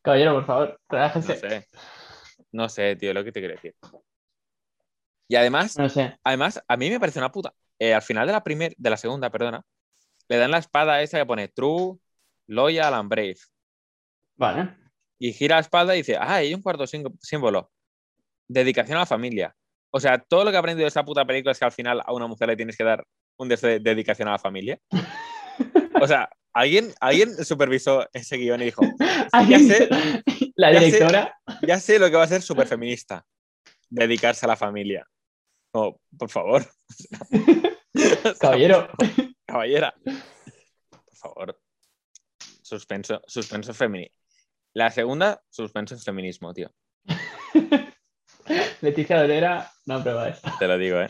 [SPEAKER 2] Caballero, por favor,
[SPEAKER 1] No
[SPEAKER 2] relájese.
[SPEAKER 1] sé. No sé, tío, lo que te quiero decir. Y además,
[SPEAKER 2] No sé.
[SPEAKER 1] además, a mí me parece una puta. Eh, al final de la primer, de la segunda, perdona, le dan la espada esa que pone True, Loyal and Brave.
[SPEAKER 2] Vale.
[SPEAKER 1] Y gira la espalda y dice, ah, hay un cuarto símbo- símbolo. Dedicación a la familia. O sea, todo lo que he aprendido de esta puta película es que al final a una mujer le tienes que dar un deseo de dedicación a la familia. *laughs* O sea, alguien, alguien supervisó ese guion y dijo, *laughs*
[SPEAKER 2] Alguien-
[SPEAKER 1] sé,
[SPEAKER 2] la
[SPEAKER 1] ya sé.
[SPEAKER 2] directora.
[SPEAKER 1] ya sé lo que va a ser súper feminista. Dedicarse a la familia. Como, por favor. *laughs*
[SPEAKER 2] Caballero. *laughs*
[SPEAKER 1] Caballera. Por favor. Suspenso, suspenso femenino. La segunda, suspenso en feminismo, tío.
[SPEAKER 2] Leticia Dolera no aprueba esto.
[SPEAKER 1] Te lo digo, ¿eh?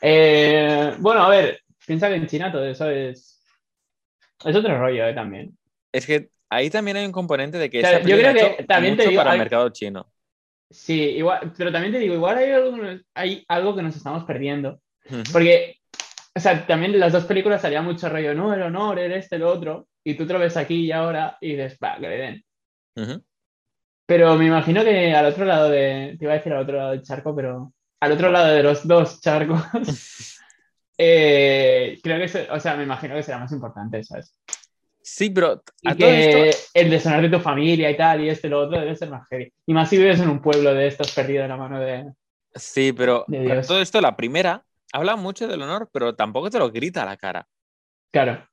[SPEAKER 2] Eh, bueno, a ver, piensa que en China todo eso es. Es otro rollo, ¿eh? También.
[SPEAKER 1] Es que ahí también hay un componente de que
[SPEAKER 2] Claro,
[SPEAKER 1] esa
[SPEAKER 2] yo creo que
[SPEAKER 1] hecho
[SPEAKER 2] también te
[SPEAKER 1] mucho
[SPEAKER 2] digo,
[SPEAKER 1] para
[SPEAKER 2] hay-
[SPEAKER 1] el mercado chino.
[SPEAKER 2] Sí, igual, pero también te digo, igual hay algo, que nos- hay algo que nos estamos perdiendo.
[SPEAKER 1] Ujú.
[SPEAKER 2] Porque, o sea, también las dos películas salía mucho rollo, no, el honor, el este, el otro, y tú te lo ves aquí y ahora y dices, va, que le den.
[SPEAKER 1] Ujú.
[SPEAKER 2] Pero me imagino que al otro lado de, te iba a decir al otro lado del charco, pero al otro lado de los dos charcos, *laughs* eh, creo que, o sea, me imagino que será más importante, ¿sabes?
[SPEAKER 1] Sí, pero
[SPEAKER 2] Y
[SPEAKER 1] a todo
[SPEAKER 2] que
[SPEAKER 1] esto.
[SPEAKER 2] el deshonar de tu familia y tal, y este, lo otro, debe ser más heavy. Y más si vives en un pueblo de estos perdido de la mano de...
[SPEAKER 1] Sí, pero
[SPEAKER 2] de
[SPEAKER 1] todo esto, la primera habla mucho del honor, pero tampoco te lo grita a la cara.
[SPEAKER 2] Claro,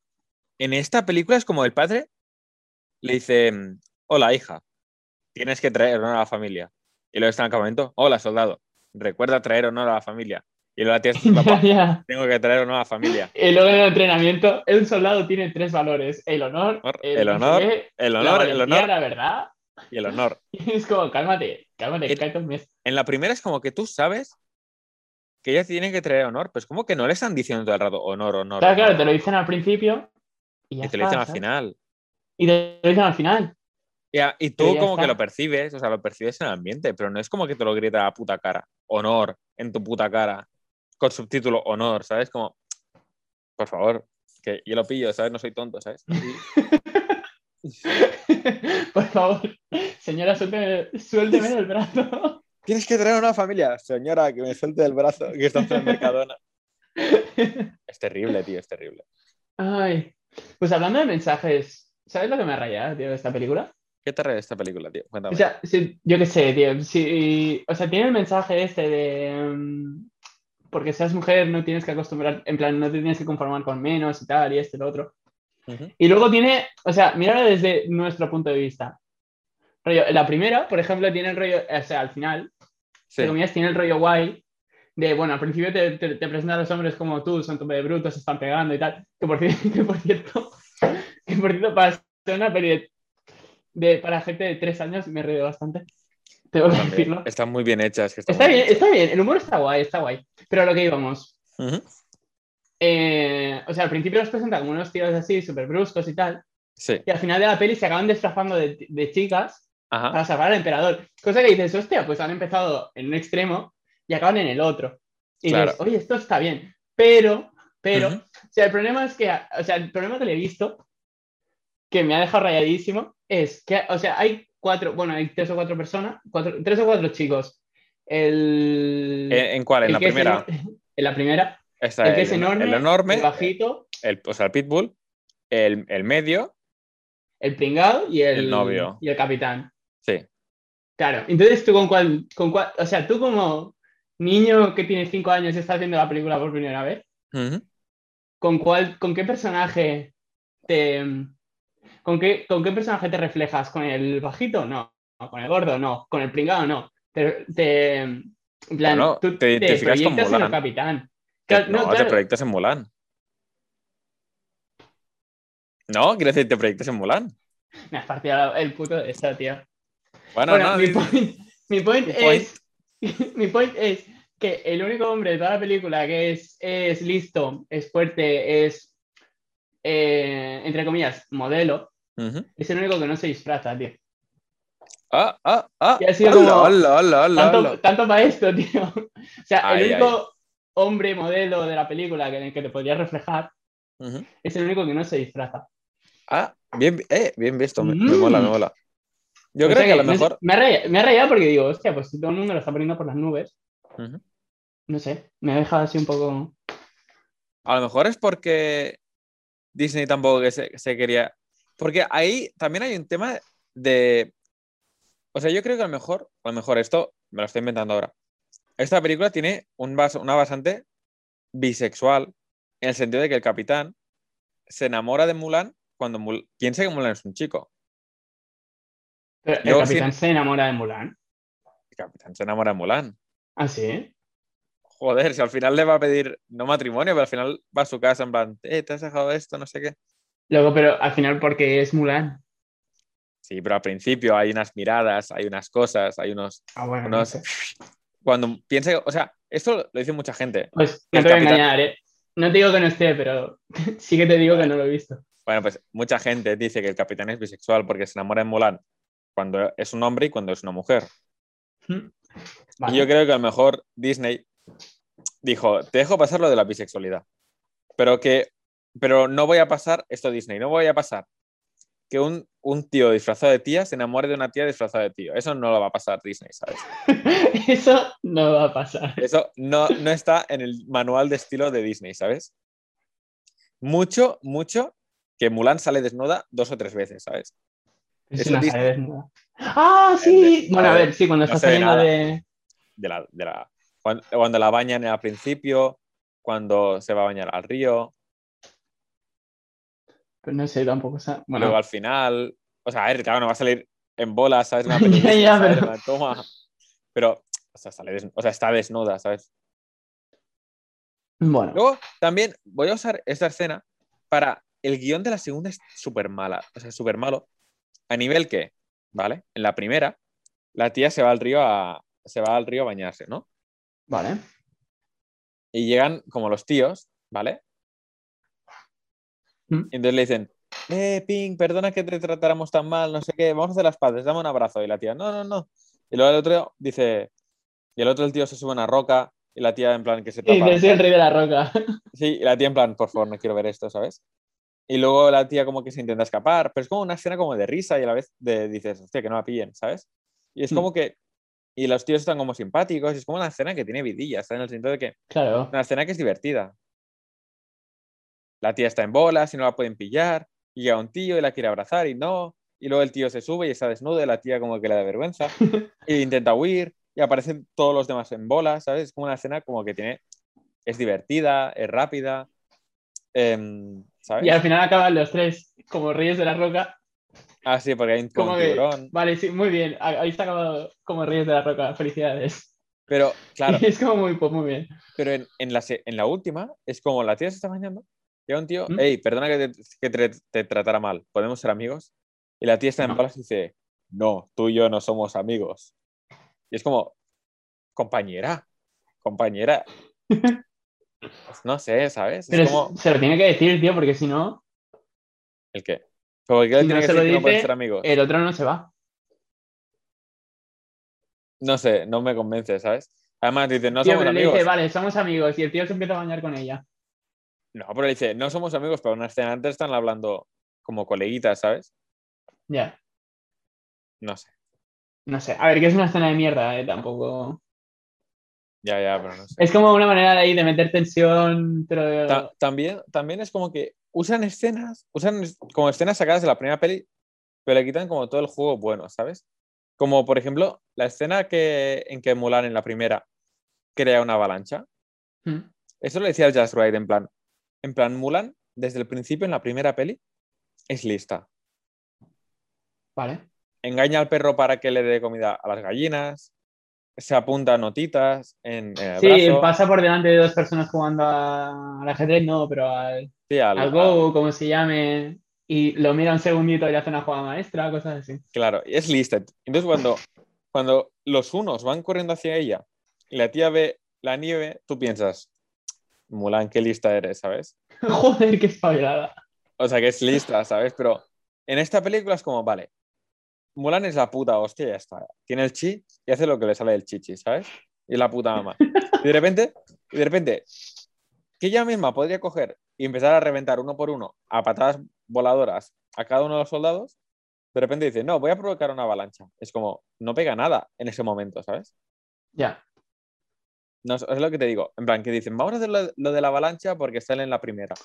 [SPEAKER 1] En esta película es como el padre le dice: Hola, hija, tienes que traer honor a la familia. Y luego está en el campamento: Hola, soldado, recuerda traer honor a la familia. Y luego la tía está: *laughs* Papá, tengo que traer honor a la familia.
[SPEAKER 2] Y luego en el entrenamiento, un soldado tiene tres valores: el honor, el,
[SPEAKER 1] el
[SPEAKER 2] no sé
[SPEAKER 1] honor,
[SPEAKER 2] qué,
[SPEAKER 1] El
[SPEAKER 2] la
[SPEAKER 1] honor, el
[SPEAKER 2] valentía,
[SPEAKER 1] honor
[SPEAKER 2] la verdad.
[SPEAKER 1] y el honor. *laughs*
[SPEAKER 2] Y es como, cálmate, cálmate,
[SPEAKER 1] El-
[SPEAKER 2] mes.
[SPEAKER 1] En la primera es como que tú sabes que ella tiene que traer honor, pues como que no le están diciendo todo el rato honor, honor.
[SPEAKER 2] Claro, claro,
[SPEAKER 1] honor",
[SPEAKER 2] te lo dicen al principio y ya
[SPEAKER 1] y te lo dicen al final.
[SPEAKER 2] Y te lo dicen al final.
[SPEAKER 1] Y, tú como que lo percibes, o sea, lo percibes en el ambiente, pero no es como que te lo grita a la puta cara. Honor en tu puta cara. Con subtítulo honor, ¿sabes? Como, por favor, que yo lo pillo, ¿sabes? No soy tonto, ¿sabes? *laughs* *laughs*
[SPEAKER 2] Por favor, señora, suélteme, suélteme del brazo. *laughs*
[SPEAKER 1] Tienes que traer una familia. Señora, que me suelte del brazo, que está en Mercadona. Es terrible, tío, es terrible.
[SPEAKER 2] Ay, pues hablando de mensajes, ¿sabes lo que me ha rayado, tío, de esta película?
[SPEAKER 1] ¿Qué te trae esta película, tío? Cuéntame.
[SPEAKER 2] O sea, yo qué sé, tío. sí, o sea, tiene el mensaje este de. mm, porque seas mujer, no tienes que acostumbrar, en plan, no te tienes que conformar con menos y tal, y este y lo otro.
[SPEAKER 1] Ujú.
[SPEAKER 2] Y luego tiene, o sea, míralo desde nuestro punto de vista. La primera, por ejemplo, tiene el rollo, o sea, al final,
[SPEAKER 1] Sí.
[SPEAKER 2] entre comillas, tiene el rollo guay de, bueno, al principio te, te, te presentan a los hombres como tú, son tope de brutos, se están pegando y tal. Que por, *laughs* que por cierto, que por cierto, para ser una peli de, de- para gente de tres años me reído bastante. Tengo que decirlo.
[SPEAKER 1] Están muy bien hechas. Que están
[SPEAKER 2] Está bien,
[SPEAKER 1] hechas.
[SPEAKER 2] está bien, el humor está guay, está guay. Pero a lo que íbamos. Eh, o sea, al principio los presentan como unos tíos así, súper bruscos y tal.
[SPEAKER 1] Sí.
[SPEAKER 2] Y al final de la peli se acaban disfrazando de, de chicas
[SPEAKER 1] Ajá.
[SPEAKER 2] para salvar al emperador. Cosa que dices, hostia, pues han empezado en un extremo y acaban en el otro. Y
[SPEAKER 1] Claro.
[SPEAKER 2] dices, oye, esto está bien. Pero, pero, o sea, el problema es que, o sea, el problema que le he visto, que me ha dejado rayadísimo, es que, o sea, hay cuatro, bueno, hay tres o cuatro personas, cuatro, tres o cuatro chicos. El.
[SPEAKER 1] ¿En, cuál? ¿En la primera?
[SPEAKER 2] en la primera.
[SPEAKER 1] Está
[SPEAKER 2] el que es enorme,
[SPEAKER 1] el enorme,
[SPEAKER 2] el bajito,
[SPEAKER 1] el, o sea, el pitbull, el, el medio,
[SPEAKER 2] el pringado y el,
[SPEAKER 1] novio.
[SPEAKER 2] y el capitán.
[SPEAKER 1] sí.
[SPEAKER 2] Claro, entonces tú con cuál, con cuál, o sea, tú como niño que tiene cinco años y estás viendo la película por primera vez. ¿con cuál, con qué personaje te, con qué, con qué personaje te reflejas? ¿Con el bajito? No. ¿Con el gordo? No. ¿Con el pringado? No. Te, te- en plan,
[SPEAKER 1] Bueno,
[SPEAKER 2] tú
[SPEAKER 1] te identificas con
[SPEAKER 2] proyectas en el capitán.
[SPEAKER 1] Te- no, te proyectas en Mulan. No, quiero decir, te proyectas en Mulan.
[SPEAKER 2] Me has partido el puto de esta, tío.
[SPEAKER 1] Bueno,
[SPEAKER 2] Bueno,
[SPEAKER 1] no,
[SPEAKER 2] mi
[SPEAKER 1] di-
[SPEAKER 2] point, mi point
[SPEAKER 1] Mi point.
[SPEAKER 2] es. *laughs* mi point es que el único hombre de toda la película que es, es listo, es fuerte, es. Eh, entre comillas, modelo,
[SPEAKER 1] Ujú.
[SPEAKER 2] es el único que no se disfraza, tío.
[SPEAKER 1] Ah, ah, ah.
[SPEAKER 2] Y ha sido
[SPEAKER 1] Hola,
[SPEAKER 2] como-
[SPEAKER 1] hola, hola, hola,
[SPEAKER 2] Tanto,
[SPEAKER 1] hola.
[SPEAKER 2] tanto para esto, tío. *laughs* O sea,
[SPEAKER 1] Ay,
[SPEAKER 2] el único hombre modelo de la película que, en el que te podrías reflejar
[SPEAKER 1] Ujú.
[SPEAKER 2] es el único que no se disfraza.
[SPEAKER 1] Ah, bien, eh, bien visto, me, me
[SPEAKER 2] Mm.
[SPEAKER 1] mola, me mola. Yo
[SPEAKER 2] O
[SPEAKER 1] creo
[SPEAKER 2] sea
[SPEAKER 1] que a lo
[SPEAKER 2] no sé,
[SPEAKER 1] mejor.
[SPEAKER 2] me, ha rayado, me ha rayado porque digo, hostia, pues si todo el mundo lo está poniendo por las nubes,
[SPEAKER 1] Ujú.
[SPEAKER 2] no sé, me ha dejado así un poco.
[SPEAKER 1] A lo mejor es porque Disney tampoco que se, se quería. Porque ahí también hay un tema de. O sea, yo creo que a lo mejor, a lo mejor esto me lo estoy inventando ahora. Esta película tiene un bas- una basante bisexual, en el sentido de que el capitán se enamora de Mulan cuando Mul- piensa que Mulan es un chico.
[SPEAKER 2] Pero el capitán se enamora de Mulan.
[SPEAKER 1] El capitán se enamora de Mulan.
[SPEAKER 2] Ah, sí.
[SPEAKER 1] Joder, si al final le va a pedir no matrimonio, pero al final va a su casa en plan, eh, te has dejado esto, no sé qué.
[SPEAKER 2] Luego, pero al final, porque es Mulan.
[SPEAKER 1] Sí, pero al principio hay unas miradas, hay unas cosas, hay unos,
[SPEAKER 2] Ah, bueno. no
[SPEAKER 1] unos
[SPEAKER 2] sé. *laughs*
[SPEAKER 1] cuando piensa, o sea, esto lo dice mucha gente.
[SPEAKER 2] Pues no te voy a engañar, ¿eh? No te digo que no esté, pero *laughs* sí que te digo que no lo he visto.
[SPEAKER 1] Bueno, pues mucha gente dice que el capitán es bisexual porque se enamora de Mulan cuando es un hombre y cuando es una mujer.
[SPEAKER 2] Vale.
[SPEAKER 1] Y yo creo que a lo mejor Disney dijo, te dejo pasar lo de la bisexualidad, pero que, pero no voy a pasar esto Disney, no voy a pasar que un, un tío disfrazado de tía se enamore de una tía disfrazada de tío. Eso no lo va a pasar Disney, ¿sabes? *laughs*
[SPEAKER 2] Eso no va a pasar.
[SPEAKER 1] Eso no, no está en el manual de estilo de Disney, ¿sabes? Mucho, mucho que Mulan sale desnuda dos o tres veces, ¿sabes?
[SPEAKER 2] Es
[SPEAKER 1] Eso
[SPEAKER 2] una desnuda. ¡Ah, sí! Bueno, a
[SPEAKER 1] ver,
[SPEAKER 2] sí, cuando
[SPEAKER 1] no
[SPEAKER 2] está saliendo de.
[SPEAKER 1] De la, de la, cuando, cuando la bañan al principio, cuando se va a bañar al río,
[SPEAKER 2] Pues no sé, tampoco. Bueno,
[SPEAKER 1] luego al final. O sea, a ver, claro, no va a salir en bolas, ¿sabes? Una *laughs* película,
[SPEAKER 2] ya,
[SPEAKER 1] ¿sabes?
[SPEAKER 2] pero-
[SPEAKER 1] Toma. Pero, o sea, sale o sea, está desnuda, ¿sabes?
[SPEAKER 2] bueno.
[SPEAKER 1] Luego, también voy a usar esta escena para. El guion de la segunda es súper mala, o sea, súper malo. A nivel que, ¿vale? En la primera, la tía se va al río a, se va al río a bañarse, ¿no?
[SPEAKER 2] Vale.
[SPEAKER 1] Y llegan como los tíos, ¿vale?
[SPEAKER 2] Mm.
[SPEAKER 1] Y entonces le dicen, eh, Pink, perdona que te tratáramos tan mal, no sé qué, vamos a hacer las paces, dame un abrazo. Y la tía, no, no, no. Y luego el otro dice, y el otro el tío se sube a una roca y la tía en plan que se
[SPEAKER 2] Y
[SPEAKER 1] tapa.
[SPEAKER 2] te soy el rey de la roca.
[SPEAKER 1] Sí, y la tía en plan, por favor, no quiero ver esto, ¿sabes? Y luego la tía como que se intenta escapar, pero es como una escena como de risa y a la vez de, dices, hostia, que no la pillen, ¿sabes? Y es
[SPEAKER 2] Mm.
[SPEAKER 1] como que, y los tíos están como simpáticos, es como una escena que tiene vidilla, ¿sabes? En el sentido de que
[SPEAKER 2] Claro.
[SPEAKER 1] una escena que es divertida. La tía está en bolas y no la pueden pillar, y llega un tío y la quiere abrazar y no, y luego el tío se sube y está desnudo y la tía como que le da vergüenza, *laughs* e intenta huir, y aparecen todos los demás en bolas, ¿sabes? Es como una escena como que tiene, es divertida, es rápida, em, ¿sabes?
[SPEAKER 2] Y al final acaban los tres como reyes de la roca.
[SPEAKER 1] Ah, sí, porque hay un, como
[SPEAKER 2] que-
[SPEAKER 1] tiburón.
[SPEAKER 2] Vale, sí, muy bien. Habéis acabado como reyes de la roca. Felicidades.
[SPEAKER 1] Pero, claro, *laughs*
[SPEAKER 2] Es como muy, pues, muy bien.
[SPEAKER 1] pero en, en la, en la última es como la tía se está bañando, llega un tío,
[SPEAKER 2] ¿Mm?
[SPEAKER 1] hey, perdona que, te, que te, te tratara mal, ¿podemos ser amigos? Y la tía está en
[SPEAKER 2] No.
[SPEAKER 1] bolas y dice, no, tú y yo no somos amigos. Y es como, compañera, compañera. *laughs* Pues no sé, ¿sabes?
[SPEAKER 2] Pero
[SPEAKER 1] es
[SPEAKER 2] es-
[SPEAKER 1] como,
[SPEAKER 2] se lo tiene que decir, tío, porque si no,
[SPEAKER 1] ¿el qué? ¿Por qué le tiene
[SPEAKER 2] no
[SPEAKER 1] que
[SPEAKER 2] se lo
[SPEAKER 1] que no pueden
[SPEAKER 2] dice,
[SPEAKER 1] ser amigos?
[SPEAKER 2] el otro no se va.
[SPEAKER 1] No sé, no me convence, ¿sabes? Además dice, no
[SPEAKER 2] Tío,
[SPEAKER 1] somos
[SPEAKER 2] pero le
[SPEAKER 1] amigos.
[SPEAKER 2] dice, vale, somos amigos. Y el tío se empieza a bañar con ella.
[SPEAKER 1] No, pero le dice, no somos amigos, pero una escena antes están hablando como coleguitas, ¿sabes?
[SPEAKER 2] Ya.
[SPEAKER 1] No sé.
[SPEAKER 2] No sé. A ver, que es una escena de mierda, eh, tampoco.
[SPEAKER 1] Ya, ya, pero no sé.
[SPEAKER 2] Es como una manera de ahí de meter tensión, pero.
[SPEAKER 1] Ta- también, también es como que usan escenas, usan como escenas sacadas de la primera peli, pero le quitan como todo el juego bueno, ¿sabes? Como por ejemplo, la escena que, en que Mulan en la primera crea una avalancha.
[SPEAKER 2] Mm.
[SPEAKER 1] Eso lo decía el Just Right en plan. En plan, Mulan, desde el principio en la primera peli, es lista.
[SPEAKER 2] Vale.
[SPEAKER 1] Engaña al perro para que le dé comida a las gallinas. Se apunta notitas en, en el
[SPEAKER 2] Sí,
[SPEAKER 1] brazo.
[SPEAKER 2] pasa por delante de dos personas jugando a- al ajedrez, no, pero al,
[SPEAKER 1] Sí, al-
[SPEAKER 2] al Go, como se llame, y lo mira un segundito y hace una jugada maestra, cosas así.
[SPEAKER 1] Claro, es lista. Entonces, cuando, cuando los unos van corriendo hacia ella y la tía ve la nieve, tú piensas, Mulan, qué lista eres, ¿sabes? *laughs*
[SPEAKER 2] Joder, qué espabilada.
[SPEAKER 1] O sea, que es lista, ¿sabes? Pero en esta película es como, vale, Mulan es la puta hostia, ya está. Tiene el chi y hace lo que le sale del chichi, ¿sabes? Y la puta mamá. *laughs* Y de repente, y de repente, que ella misma podría coger y empezar a reventar uno por uno a patadas voladoras a cada uno de los soldados, de repente dice, no, voy a provocar una avalancha. Es como, no pega nada en ese momento, ¿sabes?
[SPEAKER 2] Ya.
[SPEAKER 1] No, es es lo que te digo. En plan, que dicen, vamos a hacer lo, lo de la avalancha porque sale en la primera.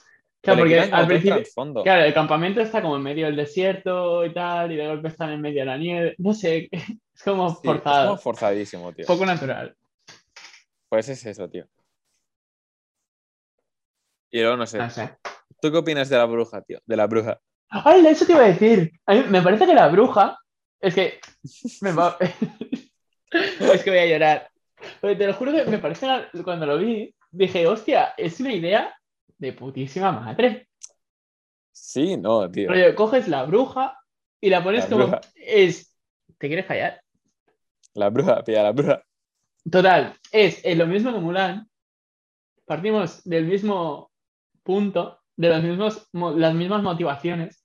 [SPEAKER 2] Claro,
[SPEAKER 1] Pero
[SPEAKER 2] porque al principio, claro, el campamento está como en medio del desierto y tal, y de golpe están en medio de la nieve. No sé, *laughs* es como
[SPEAKER 1] Sí, es
[SPEAKER 2] forzado,
[SPEAKER 1] como forzadísimo, tío.
[SPEAKER 2] poco natural.
[SPEAKER 1] Pues es eso, tío. Y luego no sé.
[SPEAKER 2] No sé.
[SPEAKER 1] ¿Tú qué opinas de la bruja, tío? De la bruja.
[SPEAKER 2] ¡Ay, eso te iba a decir! A mí me parece que la bruja. Es que. Me va- *laughs* es que voy a llorar. Porque te lo juro que me parece. que Cuando lo vi, dije, hostia, es una idea de putísima madre.
[SPEAKER 1] Sí, no, tío.
[SPEAKER 2] Rollo, coges la bruja y la pones
[SPEAKER 1] La
[SPEAKER 2] como.
[SPEAKER 1] bruja.
[SPEAKER 2] Es. ¿Te quieres callar?
[SPEAKER 1] La bruja, pilla la bruja.
[SPEAKER 2] Total, es eh, lo mismo que Mulan. Partimos del mismo punto, de los mismos, mo- las mismas motivaciones,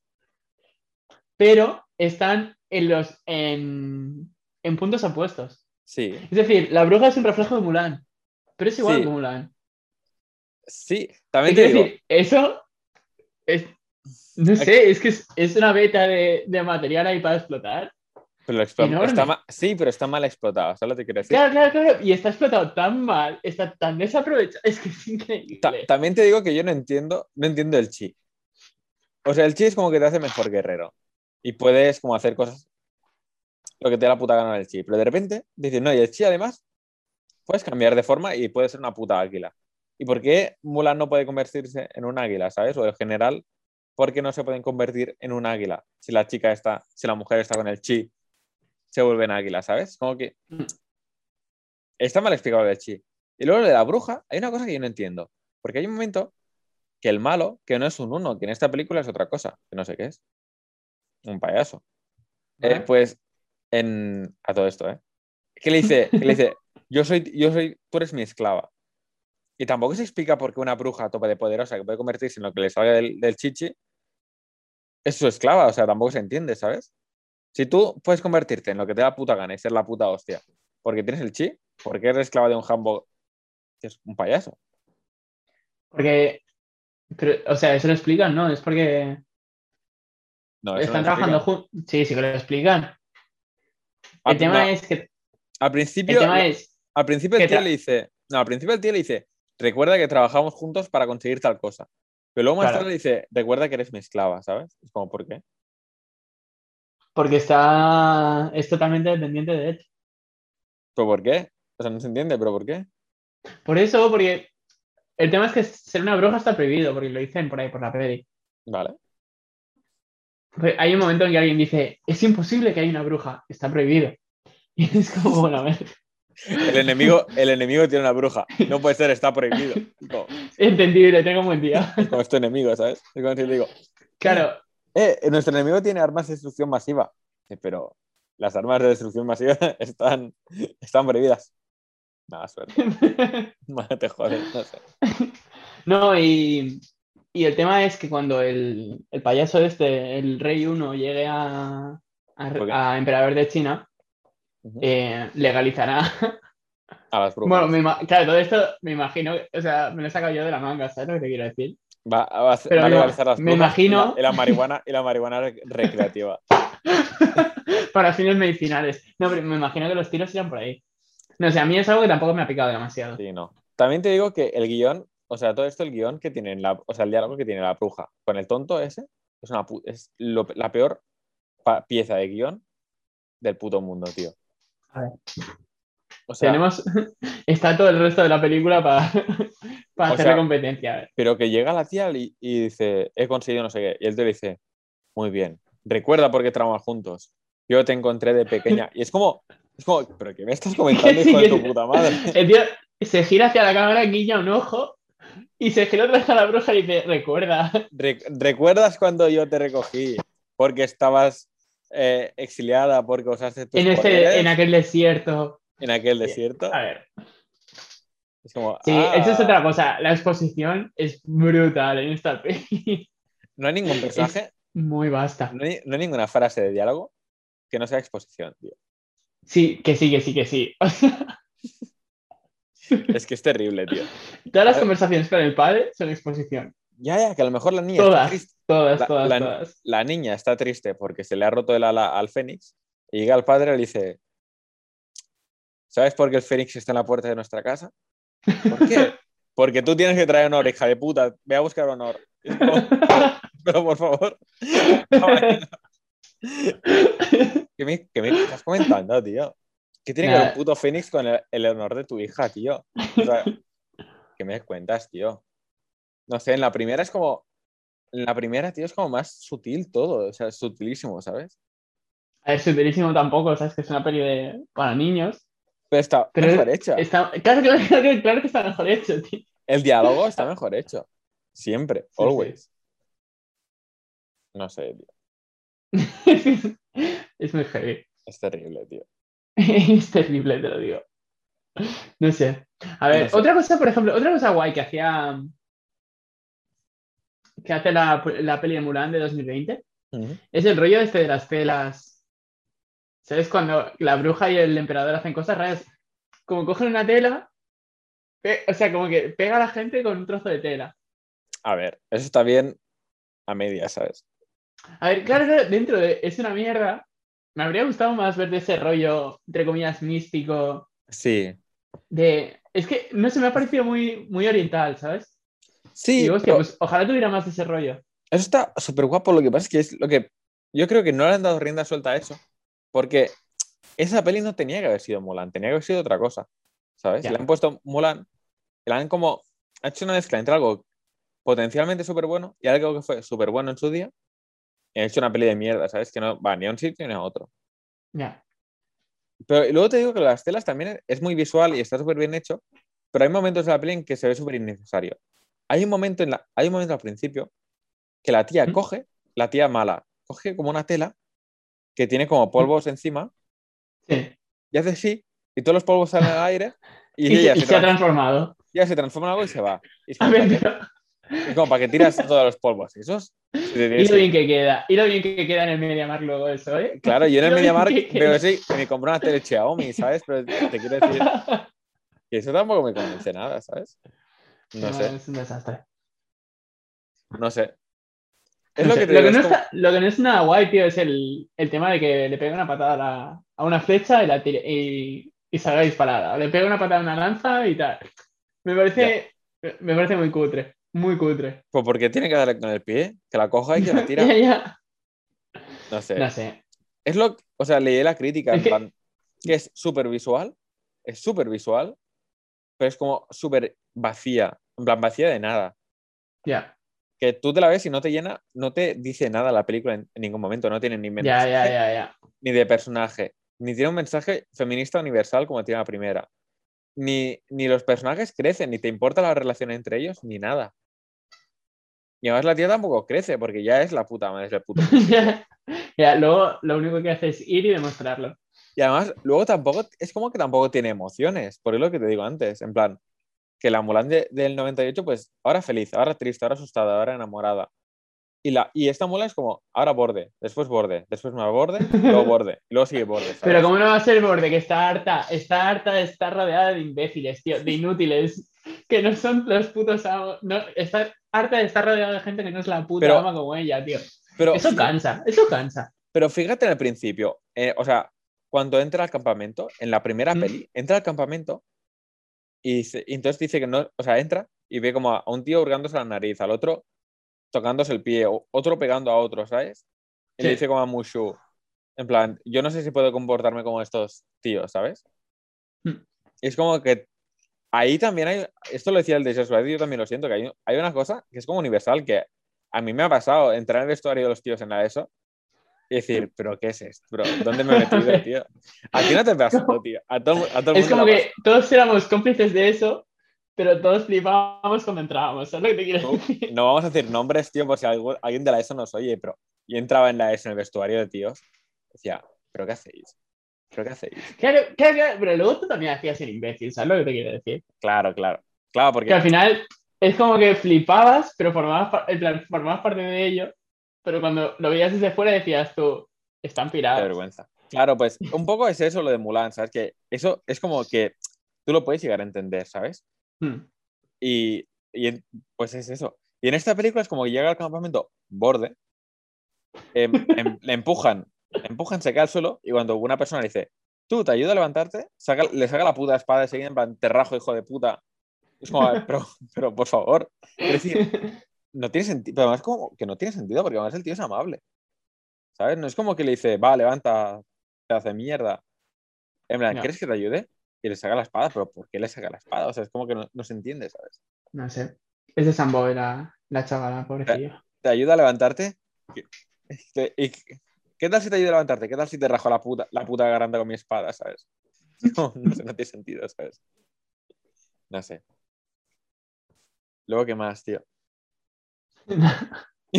[SPEAKER 2] pero están en los en, en puntos opuestos.
[SPEAKER 1] Sí,
[SPEAKER 2] Es decir, la bruja es un reflejo de Mulan, pero es igual
[SPEAKER 1] Sí.
[SPEAKER 2] que Mulan.
[SPEAKER 1] Sí.
[SPEAKER 2] ¿Qué
[SPEAKER 1] También te digo,
[SPEAKER 2] decir? Eso es, no sé, es que es, es una beta de, de material ahí para explotar.
[SPEAKER 1] pero está sí, pero está mal explotado, ¿sabes lo que te quiero decir?
[SPEAKER 2] Claro, claro, claro. Y está explotado tan mal, está tan desaprovechado. Es que es increíble.
[SPEAKER 1] Ta- también te digo que yo no entiendo, no entiendo el chi. O sea, el chi es como que te hace mejor guerrero. Y puedes como hacer cosas lo que te da la puta gana del chi. Pero de repente dices, no, y el chi además puedes cambiar de forma y puede ser una puta águila. ¿Y por qué Mulan no puede convertirse en un águila, sabes? O en general, ¿por qué no se pueden convertir en un águila? Si la chica está, si la mujer está con el chi, se vuelven águilas, ¿sabes? Como que
[SPEAKER 2] Mm.
[SPEAKER 1] está mal explicado el chi. Y luego lo de la bruja, hay una cosa que yo no entiendo. Porque hay un momento que el malo, que no es un uno, que en esta película es otra cosa, que no sé qué es. Un payaso. Eh, pues, en... a todo esto, ¿eh? Que le dice, que le dice, *laughs* yo soy, yo soy, tú eres mi esclava. Y tampoco se explica por qué una bruja a tope de poderosa que puede convertirse en lo que le salga del, del chichi es su esclava, o sea, tampoco se entiende, ¿sabes? Si tú puedes convertirte en lo que te da puta gana y ser la puta hostia, porque tienes el chi, porque eres esclava de un jambo que es un payaso.
[SPEAKER 2] Porque, o sea, eso lo explican, ¿no? Es porque
[SPEAKER 1] No,
[SPEAKER 2] están
[SPEAKER 1] no
[SPEAKER 2] trabajando juntos. Sí, sí que lo explican.
[SPEAKER 1] Al-
[SPEAKER 2] El tema
[SPEAKER 1] no,
[SPEAKER 2] es que,
[SPEAKER 1] Al
[SPEAKER 2] el
[SPEAKER 1] principio,
[SPEAKER 2] tema es,
[SPEAKER 1] al principio el tío le dice, no, al principio el tío le dice, recuerda que trabajamos juntos para conseguir tal cosa. Pero luego más
[SPEAKER 2] Claro.
[SPEAKER 1] tarde le dice, recuerda que eres mi esclava, ¿sabes? Es como, ¿por qué?
[SPEAKER 2] porque está, es totalmente dependiente de él.
[SPEAKER 1] ¿Pero por qué? O sea, no se entiende, ¿pero por qué?
[SPEAKER 2] Por eso, porque el tema es que ser una bruja está prohibido, porque lo dicen por ahí, por la peli.
[SPEAKER 1] Vale.
[SPEAKER 2] Hay un momento en que alguien dice, es imposible que haya una bruja, está prohibido. *laughs* Y es como, bueno, a ver,
[SPEAKER 1] El enemigo, el enemigo tiene una bruja. No puede ser, está prohibido. Como,
[SPEAKER 2] entendible, tengo un buen día. *laughs*
[SPEAKER 1] como es tu enemigo, ¿sabes? Es como si le digo,
[SPEAKER 2] Claro,
[SPEAKER 1] eh, nuestro enemigo tiene armas de destrucción masiva. Eh, Pero las armas de destrucción masiva *laughs* están, están prohibidas. Nada, suerte. *laughs* Te no sé.
[SPEAKER 2] No, y, y el tema es que cuando el, el payaso este, el rey uno, llegue a, a emperador de China, Eh, legalizará. *laughs*
[SPEAKER 1] A las brujas.
[SPEAKER 2] Bueno, me claro, todo esto me imagino, o sea, me lo he sacado yo de la manga, ¿sabes lo que te quiero decir?
[SPEAKER 1] Va, va a, hacer-
[SPEAKER 2] Pero
[SPEAKER 1] va a
[SPEAKER 2] me-
[SPEAKER 1] legalizar las
[SPEAKER 2] me
[SPEAKER 1] brujas
[SPEAKER 2] imagino-
[SPEAKER 1] Y la, y la marihuana, y la marihuana rec- recreativa. *laughs*
[SPEAKER 2] Para fines medicinales. No, pero me imagino que los tiros irán por ahí. No sé, a mí es algo que tampoco me ha picado demasiado.
[SPEAKER 1] Sí, no. También te digo que el guion, o sea, todo esto, el guion que tiene, la, o sea, el diálogo que tiene la bruja con el tonto ese, es, una, es lo- la peor pieza de guion del puto mundo, tío.
[SPEAKER 2] A ver.
[SPEAKER 1] O sea,
[SPEAKER 2] Tenemos. *laughs* Está todo el resto de la película para, *laughs* para
[SPEAKER 1] O
[SPEAKER 2] hacerle
[SPEAKER 1] sea-
[SPEAKER 2] competencia. A ver.
[SPEAKER 1] pero que llega la tía y, y dice, he conseguido no sé qué, y él te dice, muy bien, recuerda por qué trabajamos juntos. Yo te encontré de pequeña. *laughs* Y es como, es como, pero ¿qué me estás comentando, hijo de tu puta madre?
[SPEAKER 2] El tío se gira hacia la cámara, guiña un ojo y se gira otra vez a la bruja y dice: Recuerda.
[SPEAKER 1] Re- ¿Recuerdas cuando yo te recogí porque estabas eh, exiliada porque usaste tus
[SPEAKER 2] En, ese, en aquel desierto.
[SPEAKER 1] en aquel desierto?
[SPEAKER 2] A ver.
[SPEAKER 1] Es como,
[SPEAKER 2] Sí,
[SPEAKER 1] ah,
[SPEAKER 2] eso es otra cosa. La exposición es brutal en esta peli.
[SPEAKER 1] no hay ningún personaje,
[SPEAKER 2] Muy vasta.
[SPEAKER 1] no, hay, no hay ninguna frase de diálogo que no sea exposición, tío.
[SPEAKER 2] Sí, que sí, que sí, que sí. O *laughs* sea,
[SPEAKER 1] Es que es terrible, tío.
[SPEAKER 2] todas las conversaciones con el padre son exposición.
[SPEAKER 1] Ya, ya, que a lo mejor la niña está
[SPEAKER 2] Todas,
[SPEAKER 1] triste.
[SPEAKER 2] todas,
[SPEAKER 1] La-
[SPEAKER 2] todas,
[SPEAKER 1] la-
[SPEAKER 2] todas.
[SPEAKER 1] La niña está triste porque se le ha roto el ala al Fénix y llega el padre y le dice, ¿sabes por qué el Fénix está en la puerta de nuestra casa? ¿Por qué? *laughs* Porque tú tienes que traer honor, hija de puta. Ve a buscar honor. *laughs* Pero por favor. *laughs* ¿Qué me, qué me estás comentando, tío? ¿Qué tiene que ver un puto Fénix con el, el honor de tu hija, tío? O sea, ¿qué me cuentas, tío? No sé, en la primera es como. En la primera, tío, es como más sutil todo. O sea, es sutilísimo, ¿sabes?
[SPEAKER 2] Ver, sutilísimo tampoco, ¿sabes? Que es una peli de... para niños.
[SPEAKER 1] Pero está
[SPEAKER 2] Pero
[SPEAKER 1] mejor hecha.
[SPEAKER 2] Está... Claro, claro, claro, claro que está mejor hecho, tío.
[SPEAKER 1] El diálogo está mejor hecho. Siempre,
[SPEAKER 2] Sí,
[SPEAKER 1] always. No sé, tío. *laughs*
[SPEAKER 2] es muy heavy.
[SPEAKER 1] Es terrible, tío. *laughs*
[SPEAKER 2] Es terrible, te lo digo. No sé. A ver,
[SPEAKER 1] No sé.
[SPEAKER 2] otra cosa, por ejemplo, otra cosa guay que hacía. Que hace la, la peli de Mulan de 2020
[SPEAKER 1] Ujú.
[SPEAKER 2] es el rollo este de las telas. ¿Sabes? Cuando la bruja y el emperador hacen cosas raras. Como cogen una tela. O sea, como que pega a la gente con un trozo de tela.
[SPEAKER 1] A ver, eso está bien a medias, ¿sabes?
[SPEAKER 2] A ver, claro, claro, dentro de es una mierda. Me habría gustado más ver de ese rollo, entre comillas, místico.
[SPEAKER 1] Sí.
[SPEAKER 2] De. Es que no se me ha parecido muy, muy oriental, ¿sabes?
[SPEAKER 1] Sí,
[SPEAKER 2] Y digo, hostia,
[SPEAKER 1] pero
[SPEAKER 2] pues ojalá tuviera más de ese rollo.
[SPEAKER 1] eso está súper guapo. Lo que pasa es que es lo que. Yo creo que no le han dado rienda suelta a eso. Porque esa peli no tenía que haber sido Mulan, tenía que haber sido otra cosa. ¿Sabes?
[SPEAKER 2] Ya.
[SPEAKER 1] Le han puesto Mulan, le han como. Ha hecho una mezcla entre algo potencialmente súper bueno y algo que fue súper bueno en su día. Y ha hecho una peli de mierda, ¿sabes? Que no va ni a un sitio ni a otro.
[SPEAKER 2] Ya.
[SPEAKER 1] Pero luego te digo que las telas también es muy visual y está súper bien hecho, pero hay momentos de la peli en que se ve súper innecesario. Hay un momento en la, hay un momento al principio que la tía
[SPEAKER 2] ¿Mm?
[SPEAKER 1] coge, la tía mala, coge como una tela que tiene como polvos encima
[SPEAKER 2] Sí.
[SPEAKER 1] y hace así y todos los polvos salen al aire y, *laughs*
[SPEAKER 2] Y,
[SPEAKER 1] ella,
[SPEAKER 2] se, y
[SPEAKER 1] se,
[SPEAKER 2] se ha
[SPEAKER 1] tran-
[SPEAKER 2] transformado.
[SPEAKER 1] ella se transforma en algo y se va. Y *laughs*
[SPEAKER 2] A
[SPEAKER 1] como,
[SPEAKER 2] ver, pero-
[SPEAKER 1] Es como para que tiras todos los polvos. Eso es- *laughs* si te
[SPEAKER 2] y lo bien que queda. Y lo bien que queda en el MediaMarkt luego eso, ¿eh?
[SPEAKER 1] Claro, yo en el
[SPEAKER 2] que
[SPEAKER 1] veo así y me compro una tele Xiaomi, ¿sabes? Pero te quiero decir que eso tampoco me convence nada, ¿sabes? No sé.
[SPEAKER 2] Es un desastre.
[SPEAKER 1] No sé. Es
[SPEAKER 2] No
[SPEAKER 1] lo
[SPEAKER 2] sé,
[SPEAKER 1] que te
[SPEAKER 2] lo,
[SPEAKER 1] digo,
[SPEAKER 2] que no
[SPEAKER 1] es como-
[SPEAKER 2] está, lo que no es nada guay, tío, es el, el tema de que le pega una patada a, la- a una flecha y, la tire- y, y salga disparada. O le pega una patada a una lanza y tal. Me parece, me parece muy cutre. Muy cutre.
[SPEAKER 1] Pues porque tiene que darle con el pie, que la coja y que la *laughs* tira.
[SPEAKER 2] Ya, ya.
[SPEAKER 1] No sé.
[SPEAKER 2] No sé.
[SPEAKER 1] Es lo, o sea, leí la crítica,
[SPEAKER 2] Es
[SPEAKER 1] en
[SPEAKER 2] que-
[SPEAKER 1] plan, que es súper visual, es súper visual, pero es como súper vacía, en plan, vacía de nada.
[SPEAKER 2] Ya,
[SPEAKER 1] Que tú te la ves y no te llena, no te dice nada la película en, en ningún momento, no tiene ni mensaje,
[SPEAKER 2] ya, ya, ya.
[SPEAKER 1] ni de personaje, ni tiene un mensaje feminista universal como tiene la primera. Ni, ni los personajes crecen, ni te importa la relación entre ellos, ni nada. Y además la tía tampoco crece, porque ya es la puta madre del puto. *laughs*
[SPEAKER 2] ya, ya, luego lo único que hace es ir y demostrarlo.
[SPEAKER 1] Y además, luego tampoco, es como que tampoco tiene emociones, por lo que te digo antes, en plan, que la Mulan de- del 98, pues ahora feliz, ahora triste, ahora asustada, ahora enamorada. Y, la, y esta Mulan es como, ahora borde, después borde, después más borde, luego *laughs* borde, y luego sigue borde. ¿sabes?
[SPEAKER 2] Pero ¿cómo no va a ser borde que está harta? Está harta de estar rodeada de imbéciles, tío, de inútiles, que no son los putos amos. No, está harta de estar rodeada de gente que no es la puta
[SPEAKER 1] Pero-
[SPEAKER 2] ama como ella, tío.
[SPEAKER 1] Pero,
[SPEAKER 2] Eso cansa, eso cansa.
[SPEAKER 1] pero fíjate en el principio, eh, o sea, cuando entra al campamento, en la primera
[SPEAKER 2] Mm.
[SPEAKER 1] peli, entra al campamento y, dice- y entonces dice que no, o sea, entra y ve como a un tío hurgándose la nariz, al otro tocándose el pie, otro pegando a otro, ¿sabes? Y le
[SPEAKER 2] Sí.
[SPEAKER 1] dice como a Mushu, en plan, yo no sé si puedo comportarme como estos tíos, ¿sabes?
[SPEAKER 2] Mm.
[SPEAKER 1] Es como que ahí también hay, esto lo decía el de Joshua, yo también lo siento, que hay, hay una cosa que es como universal, que a mí me ha pasado entrar en el vestuario de los tíos en la ESO y decir, pero ¿qué es esto? Bro? ¿Dónde me he metido, *laughs* tío? A ti no te pasa, tío. A todo, a todo el
[SPEAKER 2] Es
[SPEAKER 1] mundo
[SPEAKER 2] como que todos éramos cómplices de eso, pero todos flipábamos cuando entrábamos. ¿Sabes lo que te quiero
[SPEAKER 1] No,
[SPEAKER 2] decir?
[SPEAKER 1] No vamos a decir nombres, tío, por si algu- alguien de la ESO nos oye, pero yo entraba en la ESO, en el vestuario de tíos, decía, ¿pero qué hacéis? ¿Pero qué hacéis?
[SPEAKER 2] Claro, claro, claro, pero luego tú también hacías el imbécil, ¿sabes lo que te quiero decir?
[SPEAKER 1] Claro, claro. Claro, porque
[SPEAKER 2] Que al final es como que flipabas, pero formabas, en plan, formabas parte de ello, pero cuando lo veías desde fuera decías tú, están
[SPEAKER 1] Qué
[SPEAKER 2] pirados.
[SPEAKER 1] vergüenza. Claro, pues un poco es eso lo de Mulan, ¿sabes? Que eso es como que tú lo puedes llegar a entender, ¿sabes?
[SPEAKER 2] Hmm.
[SPEAKER 1] Y, y pues es eso. Y en esta película es como que llega al campamento borde, em- em- le empujan, empujan, se cae al suelo y cuando una persona le dice, tú, ¿te ayuda a levantarte? Saca- le saca la puta espada y seguida en plan, te rajo, hijo de puta. Es como, pero, pero por favor. Es decir, no tiene sentido. Pero además como que no tiene sentido porque además el tío es amable. ¿Sabes? No es como que le dice, va, levanta, te hace mierda. En plan. ¿quieres que te ayude? Y le saca la espada, pero ¿por qué le saca la espada? O sea, es como que no, no se entiende, ¿sabes?
[SPEAKER 2] No sé. Es de Sambo la, la chavala, pobrecilla.
[SPEAKER 1] ¿Te ayuda a levantarte? ¿Qué- este, y ¿Qué tal si te ayuda a levantarte? ¿Qué tal si te rajo la puta, la puta garganta con mi espada, ¿sabes? *laughs* No, no sé, no tiene sentido, ¿sabes? No sé. Luego, ¿qué más, tío? *laughs*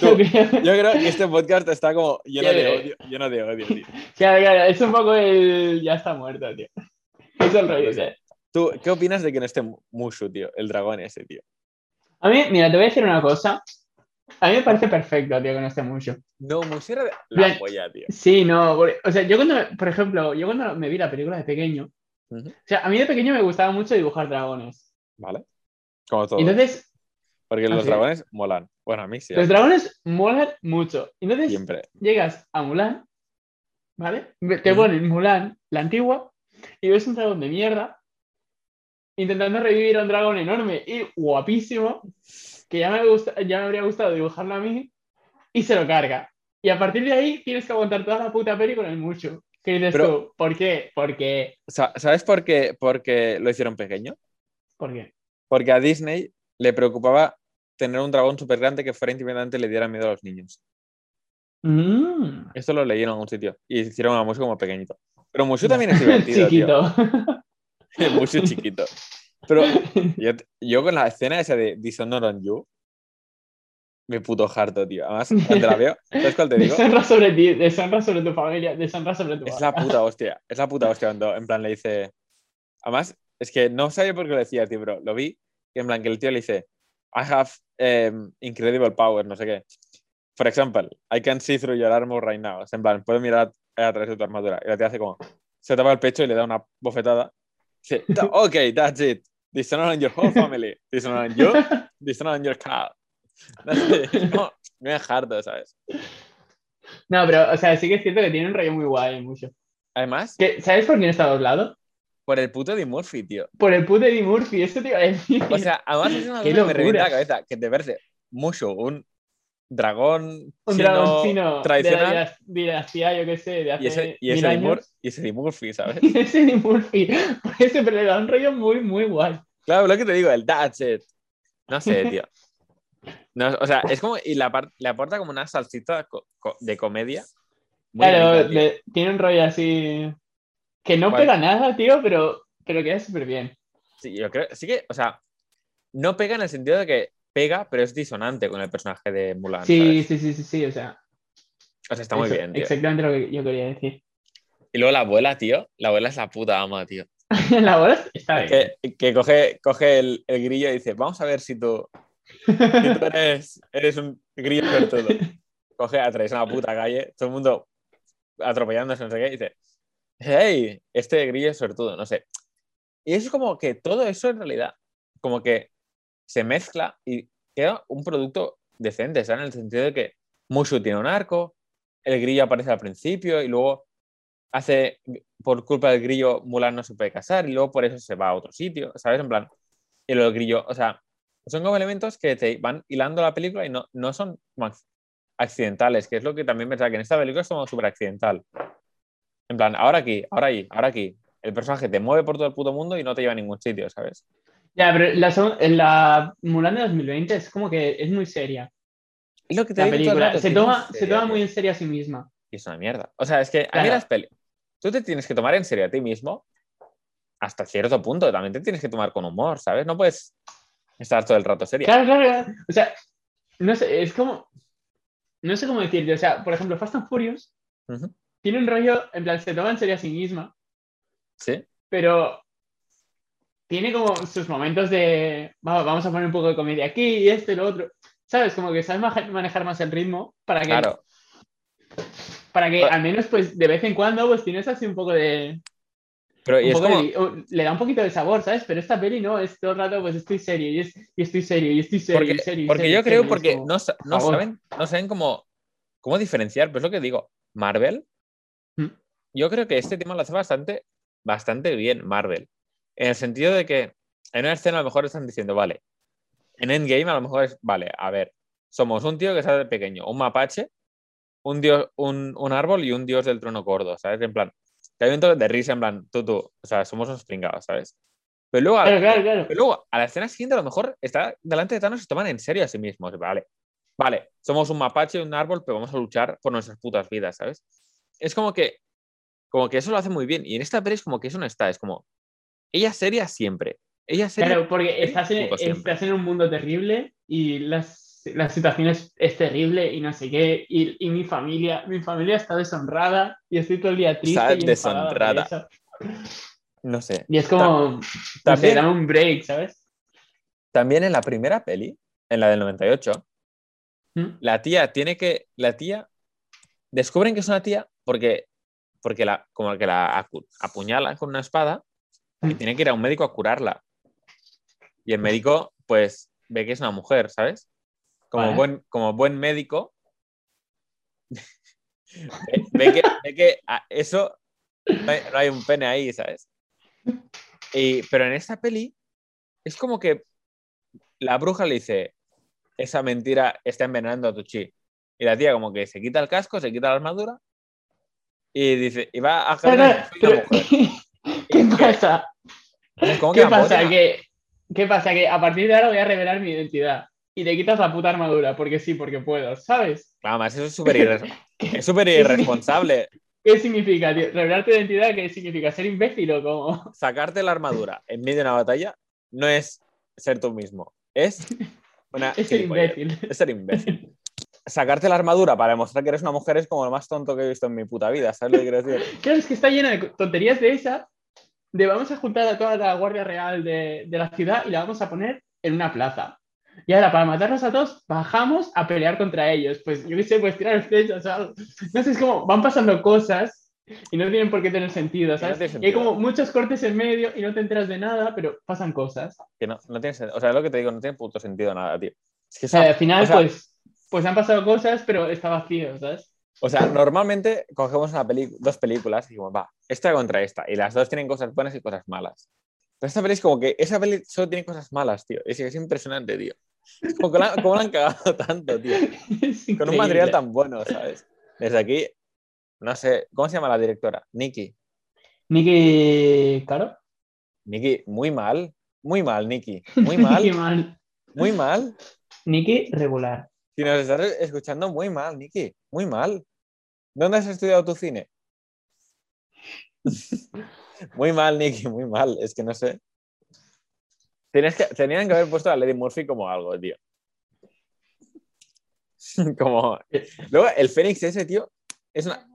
[SPEAKER 2] Yo creo-
[SPEAKER 1] Yo creo que este podcast está como lleno de odio, lleno de odio, tío.
[SPEAKER 2] Claro, claro, es un poco el. Ya está muerto, tío. Es el rollo. De-
[SPEAKER 1] ¿Tú qué opinas de que no esté Mushu, tío? El dragón ese, tío.
[SPEAKER 2] A mí, mira, te voy a decir una cosa. A mí me parece perfecto, tío, que no esté Mushu.
[SPEAKER 1] No, Mushu era la polla, tío.
[SPEAKER 2] Sí, no, por- o sea, yo cuando, por ejemplo, yo cuando me vi la película de pequeño, o sea, a mí de pequeño me gustaba mucho dibujar dragones.
[SPEAKER 1] ¿Vale? Como todo.
[SPEAKER 2] Entonces,
[SPEAKER 1] Porque
[SPEAKER 2] ¿Ah,
[SPEAKER 1] los dragones molan. Bueno, a mí sí.
[SPEAKER 2] los dragones molan mucho. Entonces,
[SPEAKER 1] Siempre.
[SPEAKER 2] llegas a Mulan, ¿vale? Te ponen Mulan, la antigua, y ves un dragón de mierda intentando revivir a un dragón enorme y guapísimo, que ya me, gusta, ya me habría gustado dibujarlo a mí, y se lo carga. Y a partir de ahí tienes que aguantar toda la puta peli con el mucho. ¿Qué dices
[SPEAKER 1] Pero-
[SPEAKER 2] tú? ¿Por qué? Porque...
[SPEAKER 1] Sa- ¿Sabes por qué, por qué lo hicieron pequeño?
[SPEAKER 2] ¿Por qué?
[SPEAKER 1] Porque a Disney le preocupaba tener un dragón súper grande que fuera intimidante y le diera miedo a los niños.
[SPEAKER 2] Mm.
[SPEAKER 1] Esto lo leí en algún sitio. Y hicieron a Mushu como pequeñito. Pero Mushu también es *laughs* divertido, tío.
[SPEAKER 2] Chiquito. *laughs*
[SPEAKER 1] Mushu chiquito. Pero *laughs* yo, yo con la escena esa de Dishonor on You, me puto harto, tío. Además, cuando la veo, ¿sabes cuál te digo?
[SPEAKER 2] Deshonra sobre ti, deshonra sobre tu familia, deshonra sobre tu
[SPEAKER 1] Es la puta hostia. Es la puta hostia cuando en plan le dice. Además, es que no sabía por qué lo decía, tío, pero lo vi. Que en plan que el tío le dice: I have em, incredible power, no sé qué. For example, I can see through your armor right now. Sea, en plan, puedo mirar a, a través de tu armadura. Y la tía hace como. Se tapa el pecho y le da una bofetada. "Ta- *laughs* Ok, that's it. Dishonor on your whole family. Dishonor on you. *laughs* Dishonor on your cow. No sé, es harto, ¿sabes?
[SPEAKER 2] No, pero, o sea, sí que es cierto que tiene un rollo muy guay, mucho.
[SPEAKER 1] Además,
[SPEAKER 2] ¿Sabes por quién está doblado?
[SPEAKER 1] Por el puto Eddie Murphy, tío.
[SPEAKER 2] Por el puto Eddie Murphy, esto te iba a decir.
[SPEAKER 1] O sea, además es una cosa que me revienta la cabeza, que te parece mucho un dragón
[SPEAKER 2] un
[SPEAKER 1] chino
[SPEAKER 2] dragón chino
[SPEAKER 1] tradicional
[SPEAKER 2] de la dinastía, yo qué sé, de hace
[SPEAKER 1] y ese, y, ese
[SPEAKER 2] mil
[SPEAKER 1] Mur-
[SPEAKER 2] años.
[SPEAKER 1] y ese Eddie Murphy, *laughs* ¿sabes?
[SPEAKER 2] Y ese Eddie Murphy. Por eso, pero le da un rollo muy, muy guay.
[SPEAKER 1] Claro, lo que te digo, el that's it. No sé, *laughs* tío. No, o sea, es como, y la le aporta como una salsita co- co- de comedia. muy
[SPEAKER 2] Claro, tiene un rollo así. Que no pega nada, tío, pero, pero queda súper bien.
[SPEAKER 1] Sí, yo creo, sí que, o sea, no pega en el sentido de que pega, pero es disonante con el personaje de Mulan.
[SPEAKER 2] Sí,
[SPEAKER 1] ¿sabes?
[SPEAKER 2] sí, sí, sí, sí, o sea.
[SPEAKER 1] O sea, está muy
[SPEAKER 2] eso-
[SPEAKER 1] bien, tío.
[SPEAKER 2] Exactamente lo que yo quería decir.
[SPEAKER 1] Y luego la abuela, tío, la abuela es la puta ama, tío. *laughs*
[SPEAKER 2] la bola está bien.
[SPEAKER 1] que, que coge, coge el, el grillo y dice, vamos a ver si tú, si tú eres, eres un grillo todo. *laughs* Coge, atraviesa una puta calle, todo el mundo atropellándose, no sé qué, y dice, hey, este grillo es sortudo, no sé. Y es como que todo eso en realidad, como que se mezcla y queda un producto decente, ¿sabes? En el sentido de que Mushu tiene un arco, el grillo aparece al principio y luego hace, por culpa del grillo, Mulan no se puede casar y luego por eso se va a otro sitio, ¿sabes? En plan, y luego el grillo, o sea, son como elementos que te van hilando la película y no, no son accidentales, que es lo que también pensaba que en esta película es como súper accidental. En plan, ahora aquí, ahora ahí, ahora aquí. El personaje te mueve por todo el puto mundo y no te lleva a ningún sitio, ¿sabes?
[SPEAKER 2] Ya, pero la, la Mulan de 2020 es como que es muy seria.
[SPEAKER 1] Es lo que te
[SPEAKER 2] La película
[SPEAKER 1] rato,
[SPEAKER 2] se toma, se toma muy en serio a sí misma.
[SPEAKER 1] Y es una mierda. O sea, es que a mí
[SPEAKER 2] Claro.
[SPEAKER 1] las pelis. Tú te tienes que tomar en serio a ti mismo hasta cierto punto. También te tienes que tomar con humor, ¿sabes? No puedes estar todo el rato serio.
[SPEAKER 2] Claro, claro, claro. O sea, no sé, es como. No sé cómo decirte. O sea, por ejemplo, Fast and Furious
[SPEAKER 1] Ujú.
[SPEAKER 2] Tiene un rollo, en plan, se toma en serio a sí misma,
[SPEAKER 1] Sí.
[SPEAKER 2] pero tiene como sus momentos de. "Va- Vamos a poner un poco de comedia aquí y esto y lo otro. ¿Sabes? Como que sabes manejar más el ritmo para que,
[SPEAKER 1] Claro.
[SPEAKER 2] para que al menos, pues, de vez en cuando, pues tienes así un poco de.
[SPEAKER 1] Pero y es como.
[SPEAKER 2] de- le da un poquito de sabor, ¿sabes? Pero esta peli no, es todo el rato, pues estoy serio y, es, y estoy serio y estoy serio.
[SPEAKER 1] Porque,
[SPEAKER 2] y serio, y
[SPEAKER 1] porque
[SPEAKER 2] serio,
[SPEAKER 1] yo creo
[SPEAKER 2] serio,
[SPEAKER 1] porque
[SPEAKER 2] como-
[SPEAKER 1] no, no saben, no saben cómo, cómo diferenciar. Pues lo que digo, Marvel. Yo creo que este tema lo hace bastante, bastante bien Marvel. En el sentido de que en una escena a lo mejor están diciendo, vale, en Endgame a lo mejor es, vale, a ver, somos un tío que sale pequeño, un mapache, un dios, un, un árbol y un dios del trono gordo, ¿sabes? En plan, que hay un de risa, en plan, tú, tú, o sea, somos unos pringados, ¿sabes? Pero luego, a-
[SPEAKER 2] Claro, claro, claro.
[SPEAKER 1] pero luego, a la escena siguiente, a lo mejor está delante de Thanos y se toman en serio a sí mismos. Vale, vale, somos un mapache y un árbol, pero vamos a luchar por nuestras putas vidas, ¿sabes? Es como que, como que eso lo hace muy bien. Y en esta peli es como que eso no está. Es como, ella es seria siempre. Ella es seria.
[SPEAKER 2] Claro, porque estás en, estás un mundo terrible y las, la situación es, es terrible y no sé qué. Y, y mi familia, mi familia está deshonrada y estoy todo el día triste
[SPEAKER 1] Está
[SPEAKER 2] y
[SPEAKER 1] deshonrada. No sé.
[SPEAKER 2] Y es como, no sé,
[SPEAKER 1] también-
[SPEAKER 2] dame un break, ¿sabes?
[SPEAKER 1] También en la primera peli, en la del 98,
[SPEAKER 2] ¿Mm?
[SPEAKER 1] la tía tiene que. La tía. Descubren que es una tía porque. Porque la, como que la apuñalan con una espada y
[SPEAKER 2] Mm.
[SPEAKER 1] tiene que ir a un médico a curarla. Y el médico, pues, ve que es una mujer, ¿sabes? Como,
[SPEAKER 2] Vale.
[SPEAKER 1] buen, como buen médico, *laughs* ve, ve que, ve que a- eso no hay, no hay un pene ahí, ¿sabes? Y, pero en esta peli es como que la bruja le dice, esa mentira está envenenando a tu chi. Y la tía como que se quita el casco, se quita la armadura y dice, y va a
[SPEAKER 2] Pero, pero,
[SPEAKER 1] mujer. *laughs*
[SPEAKER 2] ¿Qué pasa?
[SPEAKER 1] ¿Cómo que
[SPEAKER 2] ¿Qué pasa? Que, ¿Qué pasa? Que a partir de ahora voy a revelar mi identidad. Y te quitas la puta armadura, porque sí, porque puedo, ¿sabes?
[SPEAKER 1] Además, eso es súper irre- *laughs*
[SPEAKER 2] ¿Qué, ¿Qué
[SPEAKER 1] irresponsable.
[SPEAKER 2] qué significa, tío? ¿Revelar tu identidad qué significa? ¿Ser imbécil o cómo? *laughs*
[SPEAKER 1] Sacarte la armadura en medio de una batalla no es ser tú mismo, es una
[SPEAKER 2] Es ser imbécil.
[SPEAKER 1] Es ser imbécil. Sacarte la armadura para demostrar que eres una mujer es como lo más tonto que he visto en mi puta vida, ¿sabes lo que quiero decir? *laughs*
[SPEAKER 2] Claro, es que está lleno de tonterías de esas, de vamos a juntar a toda la Guardia Real de, de la ciudad y la vamos a poner en una plaza. Y ahora, para matarlos a todos, bajamos a pelear contra ellos. Pues yo qué sé, pues tirar flechas o algo. No sé, es como van pasando cosas y no tienen por qué tener sentido, ¿sabes?
[SPEAKER 1] tiene
[SPEAKER 2] Y hay
[SPEAKER 1] sentido.
[SPEAKER 2] como muchos cortes en medio y no te enteras de nada, pero pasan cosas.
[SPEAKER 1] Que no, no tiene sentido. O sea, es lo que te digo, no tiene puto sentido nada, tío. Es que
[SPEAKER 2] O sea,
[SPEAKER 1] esa-
[SPEAKER 2] al final,
[SPEAKER 1] o sea,
[SPEAKER 2] pues, pues han pasado cosas, pero está vacío, ¿sabes?
[SPEAKER 1] O sea, normalmente cogemos una dos películas y decimos, va, esta contra esta. Y las dos tienen cosas buenas y cosas malas. Pero esta peli es como que esa peli solo tiene cosas malas, tío. Es, es impresionante, tío. Es como que la, han cagado *laughs* tanto, tío. *laughs* Con un material tan bueno, ¿sabes? Desde aquí, no sé, ¿cómo se llama la directora? Nikki.
[SPEAKER 2] Nicky, ¿Caro?
[SPEAKER 1] Nikki, muy mal. Muy mal, Nikki. *laughs* Muy mal. Muy mal.
[SPEAKER 2] Nicky regular.
[SPEAKER 1] Si nos estás escuchando, muy mal, Nikki. Muy mal. ¿Dónde has estudiado tu cine? *laughs* muy mal, Nikki, muy mal. Es que no sé. Tienes que, tenían que haber puesto a Lady Murphy como algo, tío. *laughs* como. Luego, el Fénix ese, tío, es una.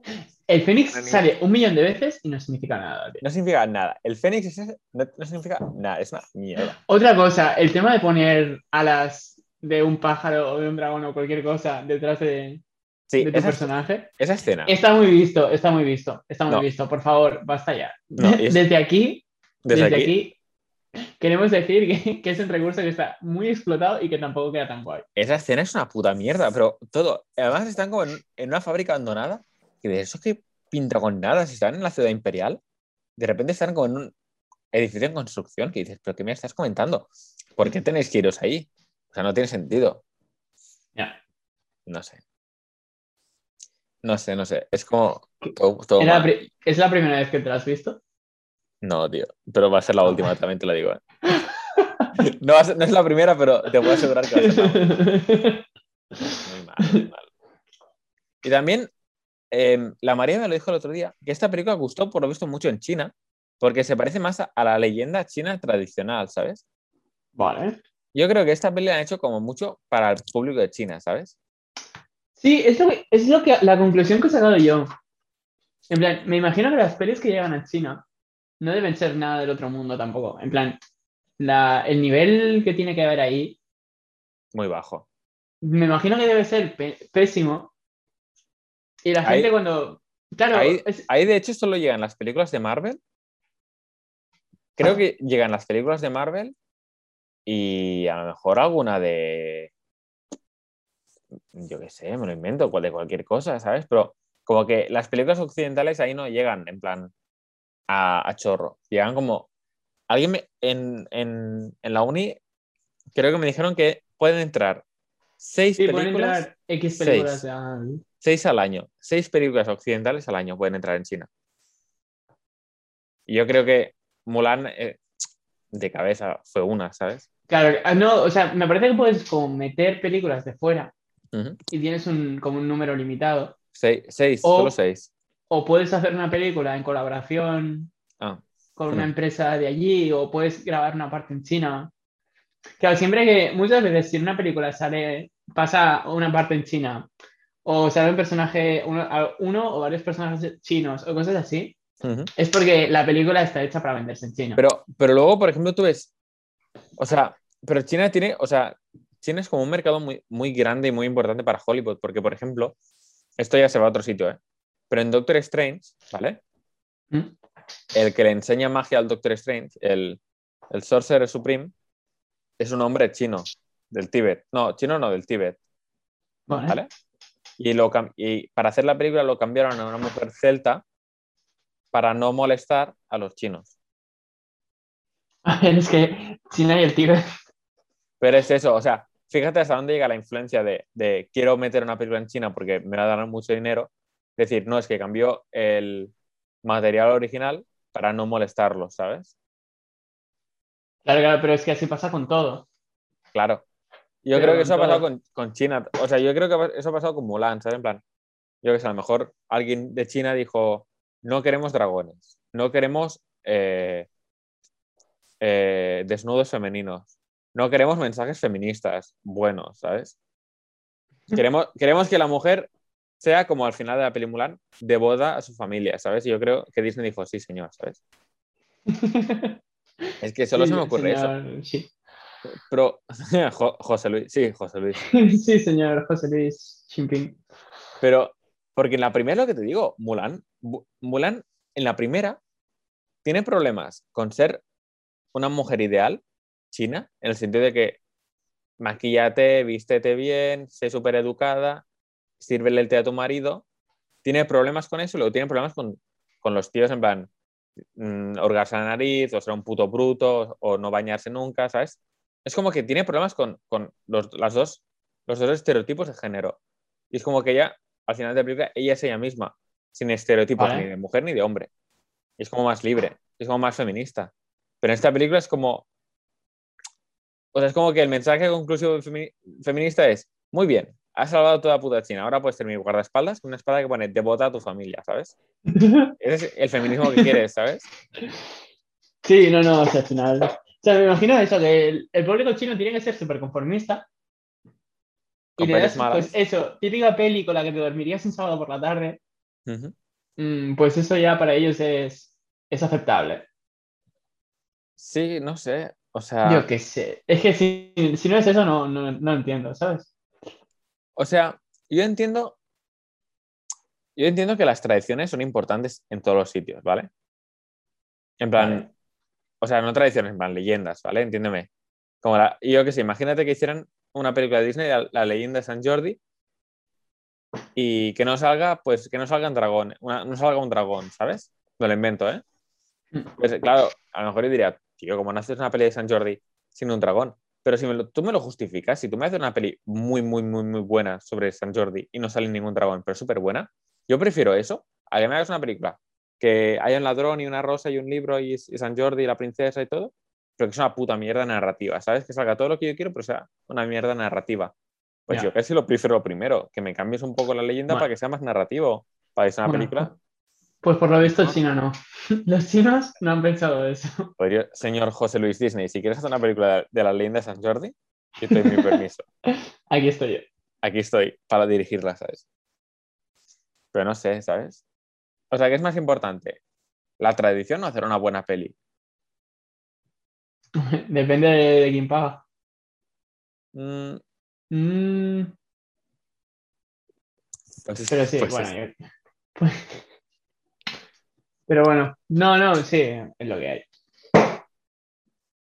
[SPEAKER 2] El Fénix
[SPEAKER 1] Una
[SPEAKER 2] sale un millón de veces y no significa nada. tío.
[SPEAKER 1] No significa nada. El Fénix ese no, no significa nada. Es una mierda.
[SPEAKER 2] Otra cosa, el tema de poner alas de un pájaro o de un dragón o cualquier cosa detrás de,
[SPEAKER 1] Sí,
[SPEAKER 2] de tu
[SPEAKER 1] esa,
[SPEAKER 2] personaje.
[SPEAKER 1] esa escena.
[SPEAKER 2] Está muy visto, está muy visto, está muy
[SPEAKER 1] No.
[SPEAKER 2] visto. Por favor, basta ya.
[SPEAKER 1] No, y es-
[SPEAKER 2] desde aquí,
[SPEAKER 1] desde,
[SPEAKER 2] desde,
[SPEAKER 1] aquí,
[SPEAKER 2] aquí, queremos decir que, que es un recurso que está muy explotado y que tampoco queda tan guay.
[SPEAKER 1] esa escena es una puta mierda, pero todo. Además, están como en, en una fábrica abandonada. Que de eso que pinta con nada. Si están en la ciudad imperial, de repente están como en un edificio en construcción. Que dices, ¿pero qué me estás comentando? ¿Por qué tenéis que iros ahí? O sea, no tiene sentido.
[SPEAKER 2] Ya.
[SPEAKER 1] No sé. No sé, no sé. Es como. Todo, todo
[SPEAKER 2] la ¿Es la primera vez que te lo has visto?
[SPEAKER 1] No, tío. Pero va a ser la última, también te lo digo. ¿eh? *laughs* No, es la primera, pero te puedo asegurar que va a ser la última. Muy mal, muy mal. Y también, eh, la María me lo dijo el otro día, que esta película gustó por lo visto mucho en China, porque se parece más a, a la leyenda china tradicional, ¿sabes?
[SPEAKER 2] Vale.
[SPEAKER 1] Yo creo que esta película la han hecho como mucho para el público de China, ¿sabes?
[SPEAKER 2] Sí, es lo que, es lo que la conclusión que he sacado yo. En plan, me imagino que las pelis que llegan a China no deben ser nada del otro mundo tampoco. En plan, la, el nivel que tiene que haber ahí,
[SPEAKER 1] Muy bajo.
[SPEAKER 2] me imagino que debe ser pésimo. Y la
[SPEAKER 1] Ahí-
[SPEAKER 2] gente cuando... Claro,
[SPEAKER 1] Ahí,
[SPEAKER 2] es-
[SPEAKER 1] ahí, de hecho solo llegan las películas de Marvel. Creo que llegan las películas de Marvel y a lo mejor alguna de... Yo qué sé, me lo invento, cual- de cualquier cosa, ¿sabes? Pero como que las películas occidentales ahí no llegan en plan a, a chorro. Llegan como... Alguien me- en, en, en la uni creo que me dijeron que pueden entrar seis
[SPEAKER 2] sí, pueden
[SPEAKER 1] películas,
[SPEAKER 2] entrar X
[SPEAKER 1] seis.
[SPEAKER 2] películas.
[SPEAKER 1] seis al año. Seis películas occidentales al año pueden entrar en China. Y yo creo que Mulan eh, de cabeza fue una, ¿sabes?
[SPEAKER 2] Claro, ah, no, o sea, me parece que puedes como meter películas de fuera y tienes un, como un número limitado.
[SPEAKER 1] Seis, seis,
[SPEAKER 2] O-
[SPEAKER 1] solo seis.
[SPEAKER 2] O puedes hacer una película en colaboración
[SPEAKER 1] Ah,
[SPEAKER 2] con una empresa de allí o puedes grabar una parte en China. Claro, siempre que muchas veces si en una película sale, pasa una parte en China o sale un personaje, uno, uno o varios personajes chinos o cosas así, Es porque la película está hecha para venderse en China.
[SPEAKER 1] Pero, pero luego, por ejemplo, tú ves, o sea, pero China tiene, o sea, China es como un mercado muy, muy grande y muy importante para Hollywood, porque, por ejemplo, esto ya se va a otro sitio, ¿eh? Pero en Doctor Strange, ¿vale?
[SPEAKER 2] ¿Mm?
[SPEAKER 1] El que le enseña magia al Doctor Strange, el, el Sorcerer Supreme, es un hombre chino, del Tíbet. No, chino no, del Tíbet,
[SPEAKER 2] Vale.
[SPEAKER 1] ¿vale? Y, lo, y para hacer la película lo cambiaron a una mujer celta para no molestar a los chinos.
[SPEAKER 2] A *laughs* ver, es que China y el Tíbet.
[SPEAKER 1] Pero es eso, o sea, fíjate hasta dónde llega la influencia de, de quiero meter una película en China porque me va a dar mucho dinero. Es decir, no, es que cambió el material original para no molestarlos, ¿sabes?
[SPEAKER 2] Claro, claro, pero es que así pasa con todo.
[SPEAKER 1] Claro. Yo
[SPEAKER 2] Pero
[SPEAKER 1] creo que eso ha pasado con, con China. O sea, yo creo que eso ha pasado con Mulan, ¿sabes? En plan, yo que sé, a lo mejor alguien de China dijo, no queremos dragones, no queremos eh, eh, desnudos femeninos, no queremos mensajes feministas buenos, ¿sabes? Queremos, queremos que la mujer sea como al final de la peli Mulan, de boda a su familia, ¿sabes? Y yo creo que Disney dijo, sí, señor, ¿sabes? *laughs* Es que solo
[SPEAKER 2] Sí,
[SPEAKER 1] se me ocurre eso.
[SPEAKER 2] Sí.
[SPEAKER 1] Pero, *laughs* Jo- José Luis, sí, José Luis. *laughs*
[SPEAKER 2] sí, señor José Luis Jinping.
[SPEAKER 1] Pero, porque en la primera, lo que te digo, Mulan, Mulan en la primera tiene problemas con ser una mujer ideal, china, en el sentido de que maquillate, vístete bien, sé súper educada, sírvele el té a tu marido. Tiene problemas con eso luego tiene problemas con, con los tíos en plan mm, holgarse la nariz, o ser un puto bruto, o no bañarse nunca, ¿sabes? Es como que tiene problemas con, con los, las dos, los dos estereotipos de género. Y es como que ella, al final de la película, ella es ella misma, sin estereotipos
[SPEAKER 2] Vale.
[SPEAKER 1] ni de mujer ni de hombre. Es como más libre, es como más feminista. Pero en esta película es como. O sea, es como que el mensaje conclusivo femi- feminista es: muy bien, has salvado toda puta China, ahora puedes ser mi guardaespaldas con una espada que pone devota a tu familia, ¿sabes? *laughs* Ese es el feminismo que quieres, ¿sabes?
[SPEAKER 2] Sí, no, no, o sea, al final. O sea, me imagino eso, que el, el público chino tiene que ser súper conformista. Y
[SPEAKER 1] Con
[SPEAKER 2] le
[SPEAKER 1] pelis
[SPEAKER 2] das,
[SPEAKER 1] malas.
[SPEAKER 2] pues eso, típica peli con la que te dormirías un sábado por la tarde, mm, pues eso ya para ellos es, es aceptable.
[SPEAKER 1] Sí, no sé. O sea,
[SPEAKER 2] Yo qué sé. Es que si, si no es eso, no, no, no entiendo, ¿sabes?
[SPEAKER 1] o sea, yo entiendo. Yo entiendo que las tradiciones son importantes en todos los sitios, ¿vale? En plan,
[SPEAKER 2] Vale.
[SPEAKER 1] o sea, no tradiciones, en plan leyendas, ¿vale? Entiéndeme. Como la, yo que sé, imagínate que hicieran una película de Disney, la, la leyenda de San Jordi, y que no salga, pues que no salga un dragón, una- no salga un dragón, ¿sabes? Me lo invento, ¿eh?
[SPEAKER 2] Mm.
[SPEAKER 1] Pues claro, a lo mejor yo diría, tío, como no haces una peli de San Jordi sin un dragón. Pero si me lo- tú me lo justificas, si tú me haces una peli muy, muy, muy, muy buena sobre San Jordi y no sale ningún dragón, pero súper buena, yo prefiero eso a que me hagas una película que haya un ladrón y una rosa y un libro y, y San Jordi y la princesa y todo, pero que es una puta mierda narrativa, ¿sabes? Que salga todo lo que yo quiero, pero sea una mierda narrativa. Pues yo casi lo prefiero lo primero, que me cambies un poco la leyenda
[SPEAKER 2] Bueno.
[SPEAKER 1] para que sea más narrativo, para que sea una
[SPEAKER 2] Bueno,
[SPEAKER 1] película.
[SPEAKER 2] Pues por lo visto. China no. *laughs* Los chinos no han pensado eso.
[SPEAKER 1] Podría- señor José Luis Disney, si quieres hacer una película de, de la leyenda de San Jordi, yo te doy mi permiso. *laughs*
[SPEAKER 2] Aquí estoy yo.
[SPEAKER 1] Aquí estoy para dirigirla, ¿sabes? Pero no sé, ¿sabes? O sea, ¿qué es más importante? ¿La tradición o hacer una buena peli? *laughs*
[SPEAKER 2] Depende de, de quién paga.
[SPEAKER 1] Mm,
[SPEAKER 2] Mm,
[SPEAKER 1] pues,
[SPEAKER 2] pero sí,
[SPEAKER 1] pues
[SPEAKER 2] bueno. yo- pues- *laughs* pero bueno, no, no, sí, es lo que hay.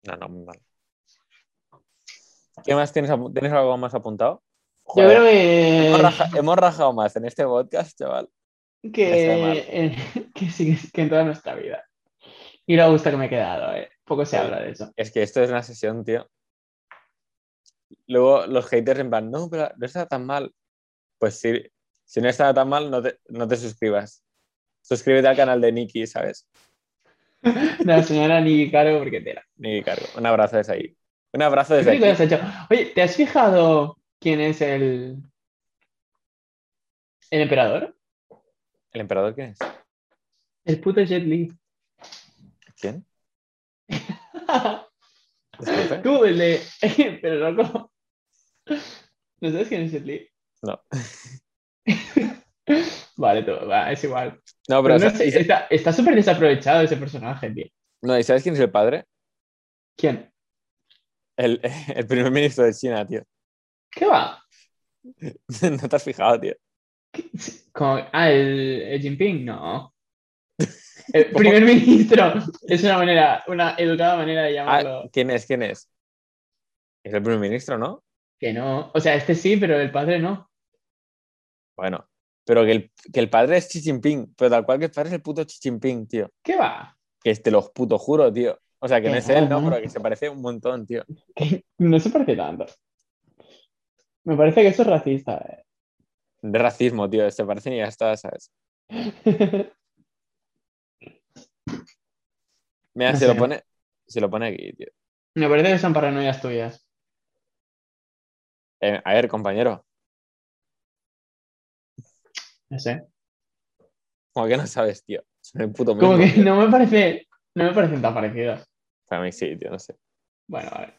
[SPEAKER 1] No, no, muy mal. ¿Qué más tienes? ¿Tienes algo más apuntado?
[SPEAKER 2] Yo creo que,
[SPEAKER 1] hemos, raja- hemos rajado más en este podcast, chaval.
[SPEAKER 2] que, *laughs* que sí, que en toda nuestra vida. Y lo gusta que me he quedado, eh. Poco se
[SPEAKER 1] Sí.
[SPEAKER 2] habla de eso.
[SPEAKER 1] Es que esto es una sesión, tío. Luego los haters en plan, no, pero no está tan mal. Pues sí, si no está tan mal, no te, no te suscribas. Suscríbete al canal de Nikki, ¿sabes? *laughs*
[SPEAKER 2] La señora ni caro porque tela.
[SPEAKER 1] Nikki Cargo. Un abrazo desde ahí. Un abrazo
[SPEAKER 2] ¿Qué
[SPEAKER 1] desde
[SPEAKER 2] hecho? Oye, ¿te has fijado quién es el. el emperador?
[SPEAKER 1] ¿El emperador quién es?
[SPEAKER 2] El puto Jet Li.
[SPEAKER 1] ¿Quién?
[SPEAKER 2] Tú, el de. Pero loco. ¿No sabes quién es Jet Li?
[SPEAKER 1] No. *laughs*
[SPEAKER 2] Vale, todo, va, es igual.
[SPEAKER 1] No,
[SPEAKER 2] Pero
[SPEAKER 1] pero.
[SPEAKER 2] no
[SPEAKER 1] o sea,
[SPEAKER 2] sé,
[SPEAKER 1] y-
[SPEAKER 2] está súper desaprovechado ese personaje, tío.
[SPEAKER 1] no, ¿y sabes quién es el padre?
[SPEAKER 2] ¿Quién?
[SPEAKER 1] El, *laughs* el primer ministro de China, tío.
[SPEAKER 2] ¿Qué va? *laughs*
[SPEAKER 1] No te has fijado, tío.
[SPEAKER 2] Como- ah, el, el Jinping, no. El *laughs* primer ministro es una manera, una educada manera de llamarlo.
[SPEAKER 1] Ah, ¿Quién es? ¿Quién es? Es el primer ministro, ¿no?
[SPEAKER 2] Que no. O sea, este sí, pero el padre no.
[SPEAKER 1] Bueno, pero que el, que el padre es Xi Jinping, pero tal cual que el padre es el puto Xi Jinping, tío.
[SPEAKER 2] ¿Qué va?
[SPEAKER 1] Que te lo puto juro, tío. O sea, que no es él,
[SPEAKER 2] no.
[SPEAKER 1] Pero que se parece un montón, tío.
[SPEAKER 2] No se parece tanto. Me parece que eso es racista. eh.
[SPEAKER 1] De racismo, tío. Se parecen y ya está, ¿sabes? *laughs* Mira,
[SPEAKER 2] No
[SPEAKER 1] se lo
[SPEAKER 2] sé.
[SPEAKER 1] pone. Se lo pone aquí, tío.
[SPEAKER 2] Me parece que son paranoias tuyas.
[SPEAKER 1] Eh, a ver, compañero.
[SPEAKER 2] No sé.
[SPEAKER 1] Como que no sabes, tío. Son el puto
[SPEAKER 2] Como
[SPEAKER 1] mismo,
[SPEAKER 2] que
[SPEAKER 1] tío.
[SPEAKER 2] no me parece. No me parecen tan parecidos.
[SPEAKER 1] Para mí sí, tío, no sé.
[SPEAKER 2] Bueno, vale.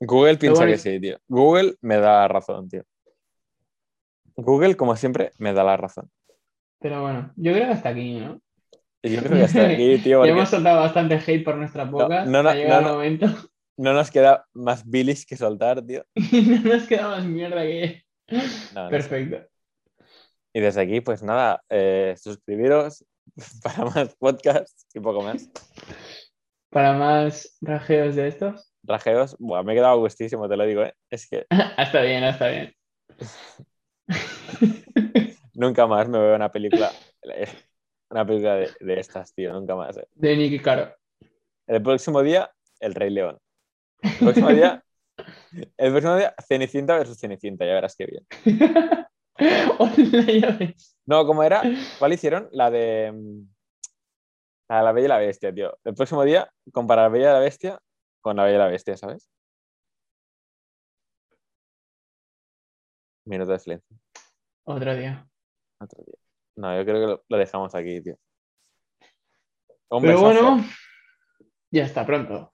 [SPEAKER 1] Google piensa
[SPEAKER 2] bueno,
[SPEAKER 1] que sí, tío. Google me da razón, tío. Google, como siempre, me da la razón.
[SPEAKER 2] Pero bueno, yo creo que hasta aquí, ¿no?
[SPEAKER 1] Y yo creo que hasta aquí, tío,
[SPEAKER 2] Ya *laughs*
[SPEAKER 1] porque
[SPEAKER 2] hemos soltado bastante hate por nuestras bocas.
[SPEAKER 1] no, no,
[SPEAKER 2] ha llegado
[SPEAKER 1] no,
[SPEAKER 2] el
[SPEAKER 1] no.
[SPEAKER 2] momento. *laughs*
[SPEAKER 1] no nos queda más bilis que soltar, tío.
[SPEAKER 2] No nos queda más mierda que.
[SPEAKER 1] No.
[SPEAKER 2] Perfecto.
[SPEAKER 1] Y desde aquí, pues nada, eh, suscribiros *laughs* para más podcasts y poco más.
[SPEAKER 2] Para más rajeos de estos.
[SPEAKER 1] Rajeos, buah, me he quedado gustísimo, te lo digo, ¿eh? Es que
[SPEAKER 2] está bien, está bien.
[SPEAKER 1] nunca más me veo una película, una película de, de estas, tío, nunca más. ¿eh?
[SPEAKER 2] De Nicky Caro.
[SPEAKER 1] El próximo día, El Rey León. El próximo día, *laughs* el próximo día, Cenicienta versus Cenicienta, ya verás qué bien. *laughs* No, ¿cómo era? ¿Cuál hicieron? La de. mm, La de la Bella y la Bestia, tío. El próximo día, comparar la Bella y la Bestia con la Bella y la Bestia, ¿sabes? Minuto de silencio.
[SPEAKER 2] Otro día.
[SPEAKER 1] Otro día. No, yo creo que lo, lo dejamos aquí, tío. Un
[SPEAKER 2] Pero
[SPEAKER 1] besazo.
[SPEAKER 2] bueno, ya está pronto.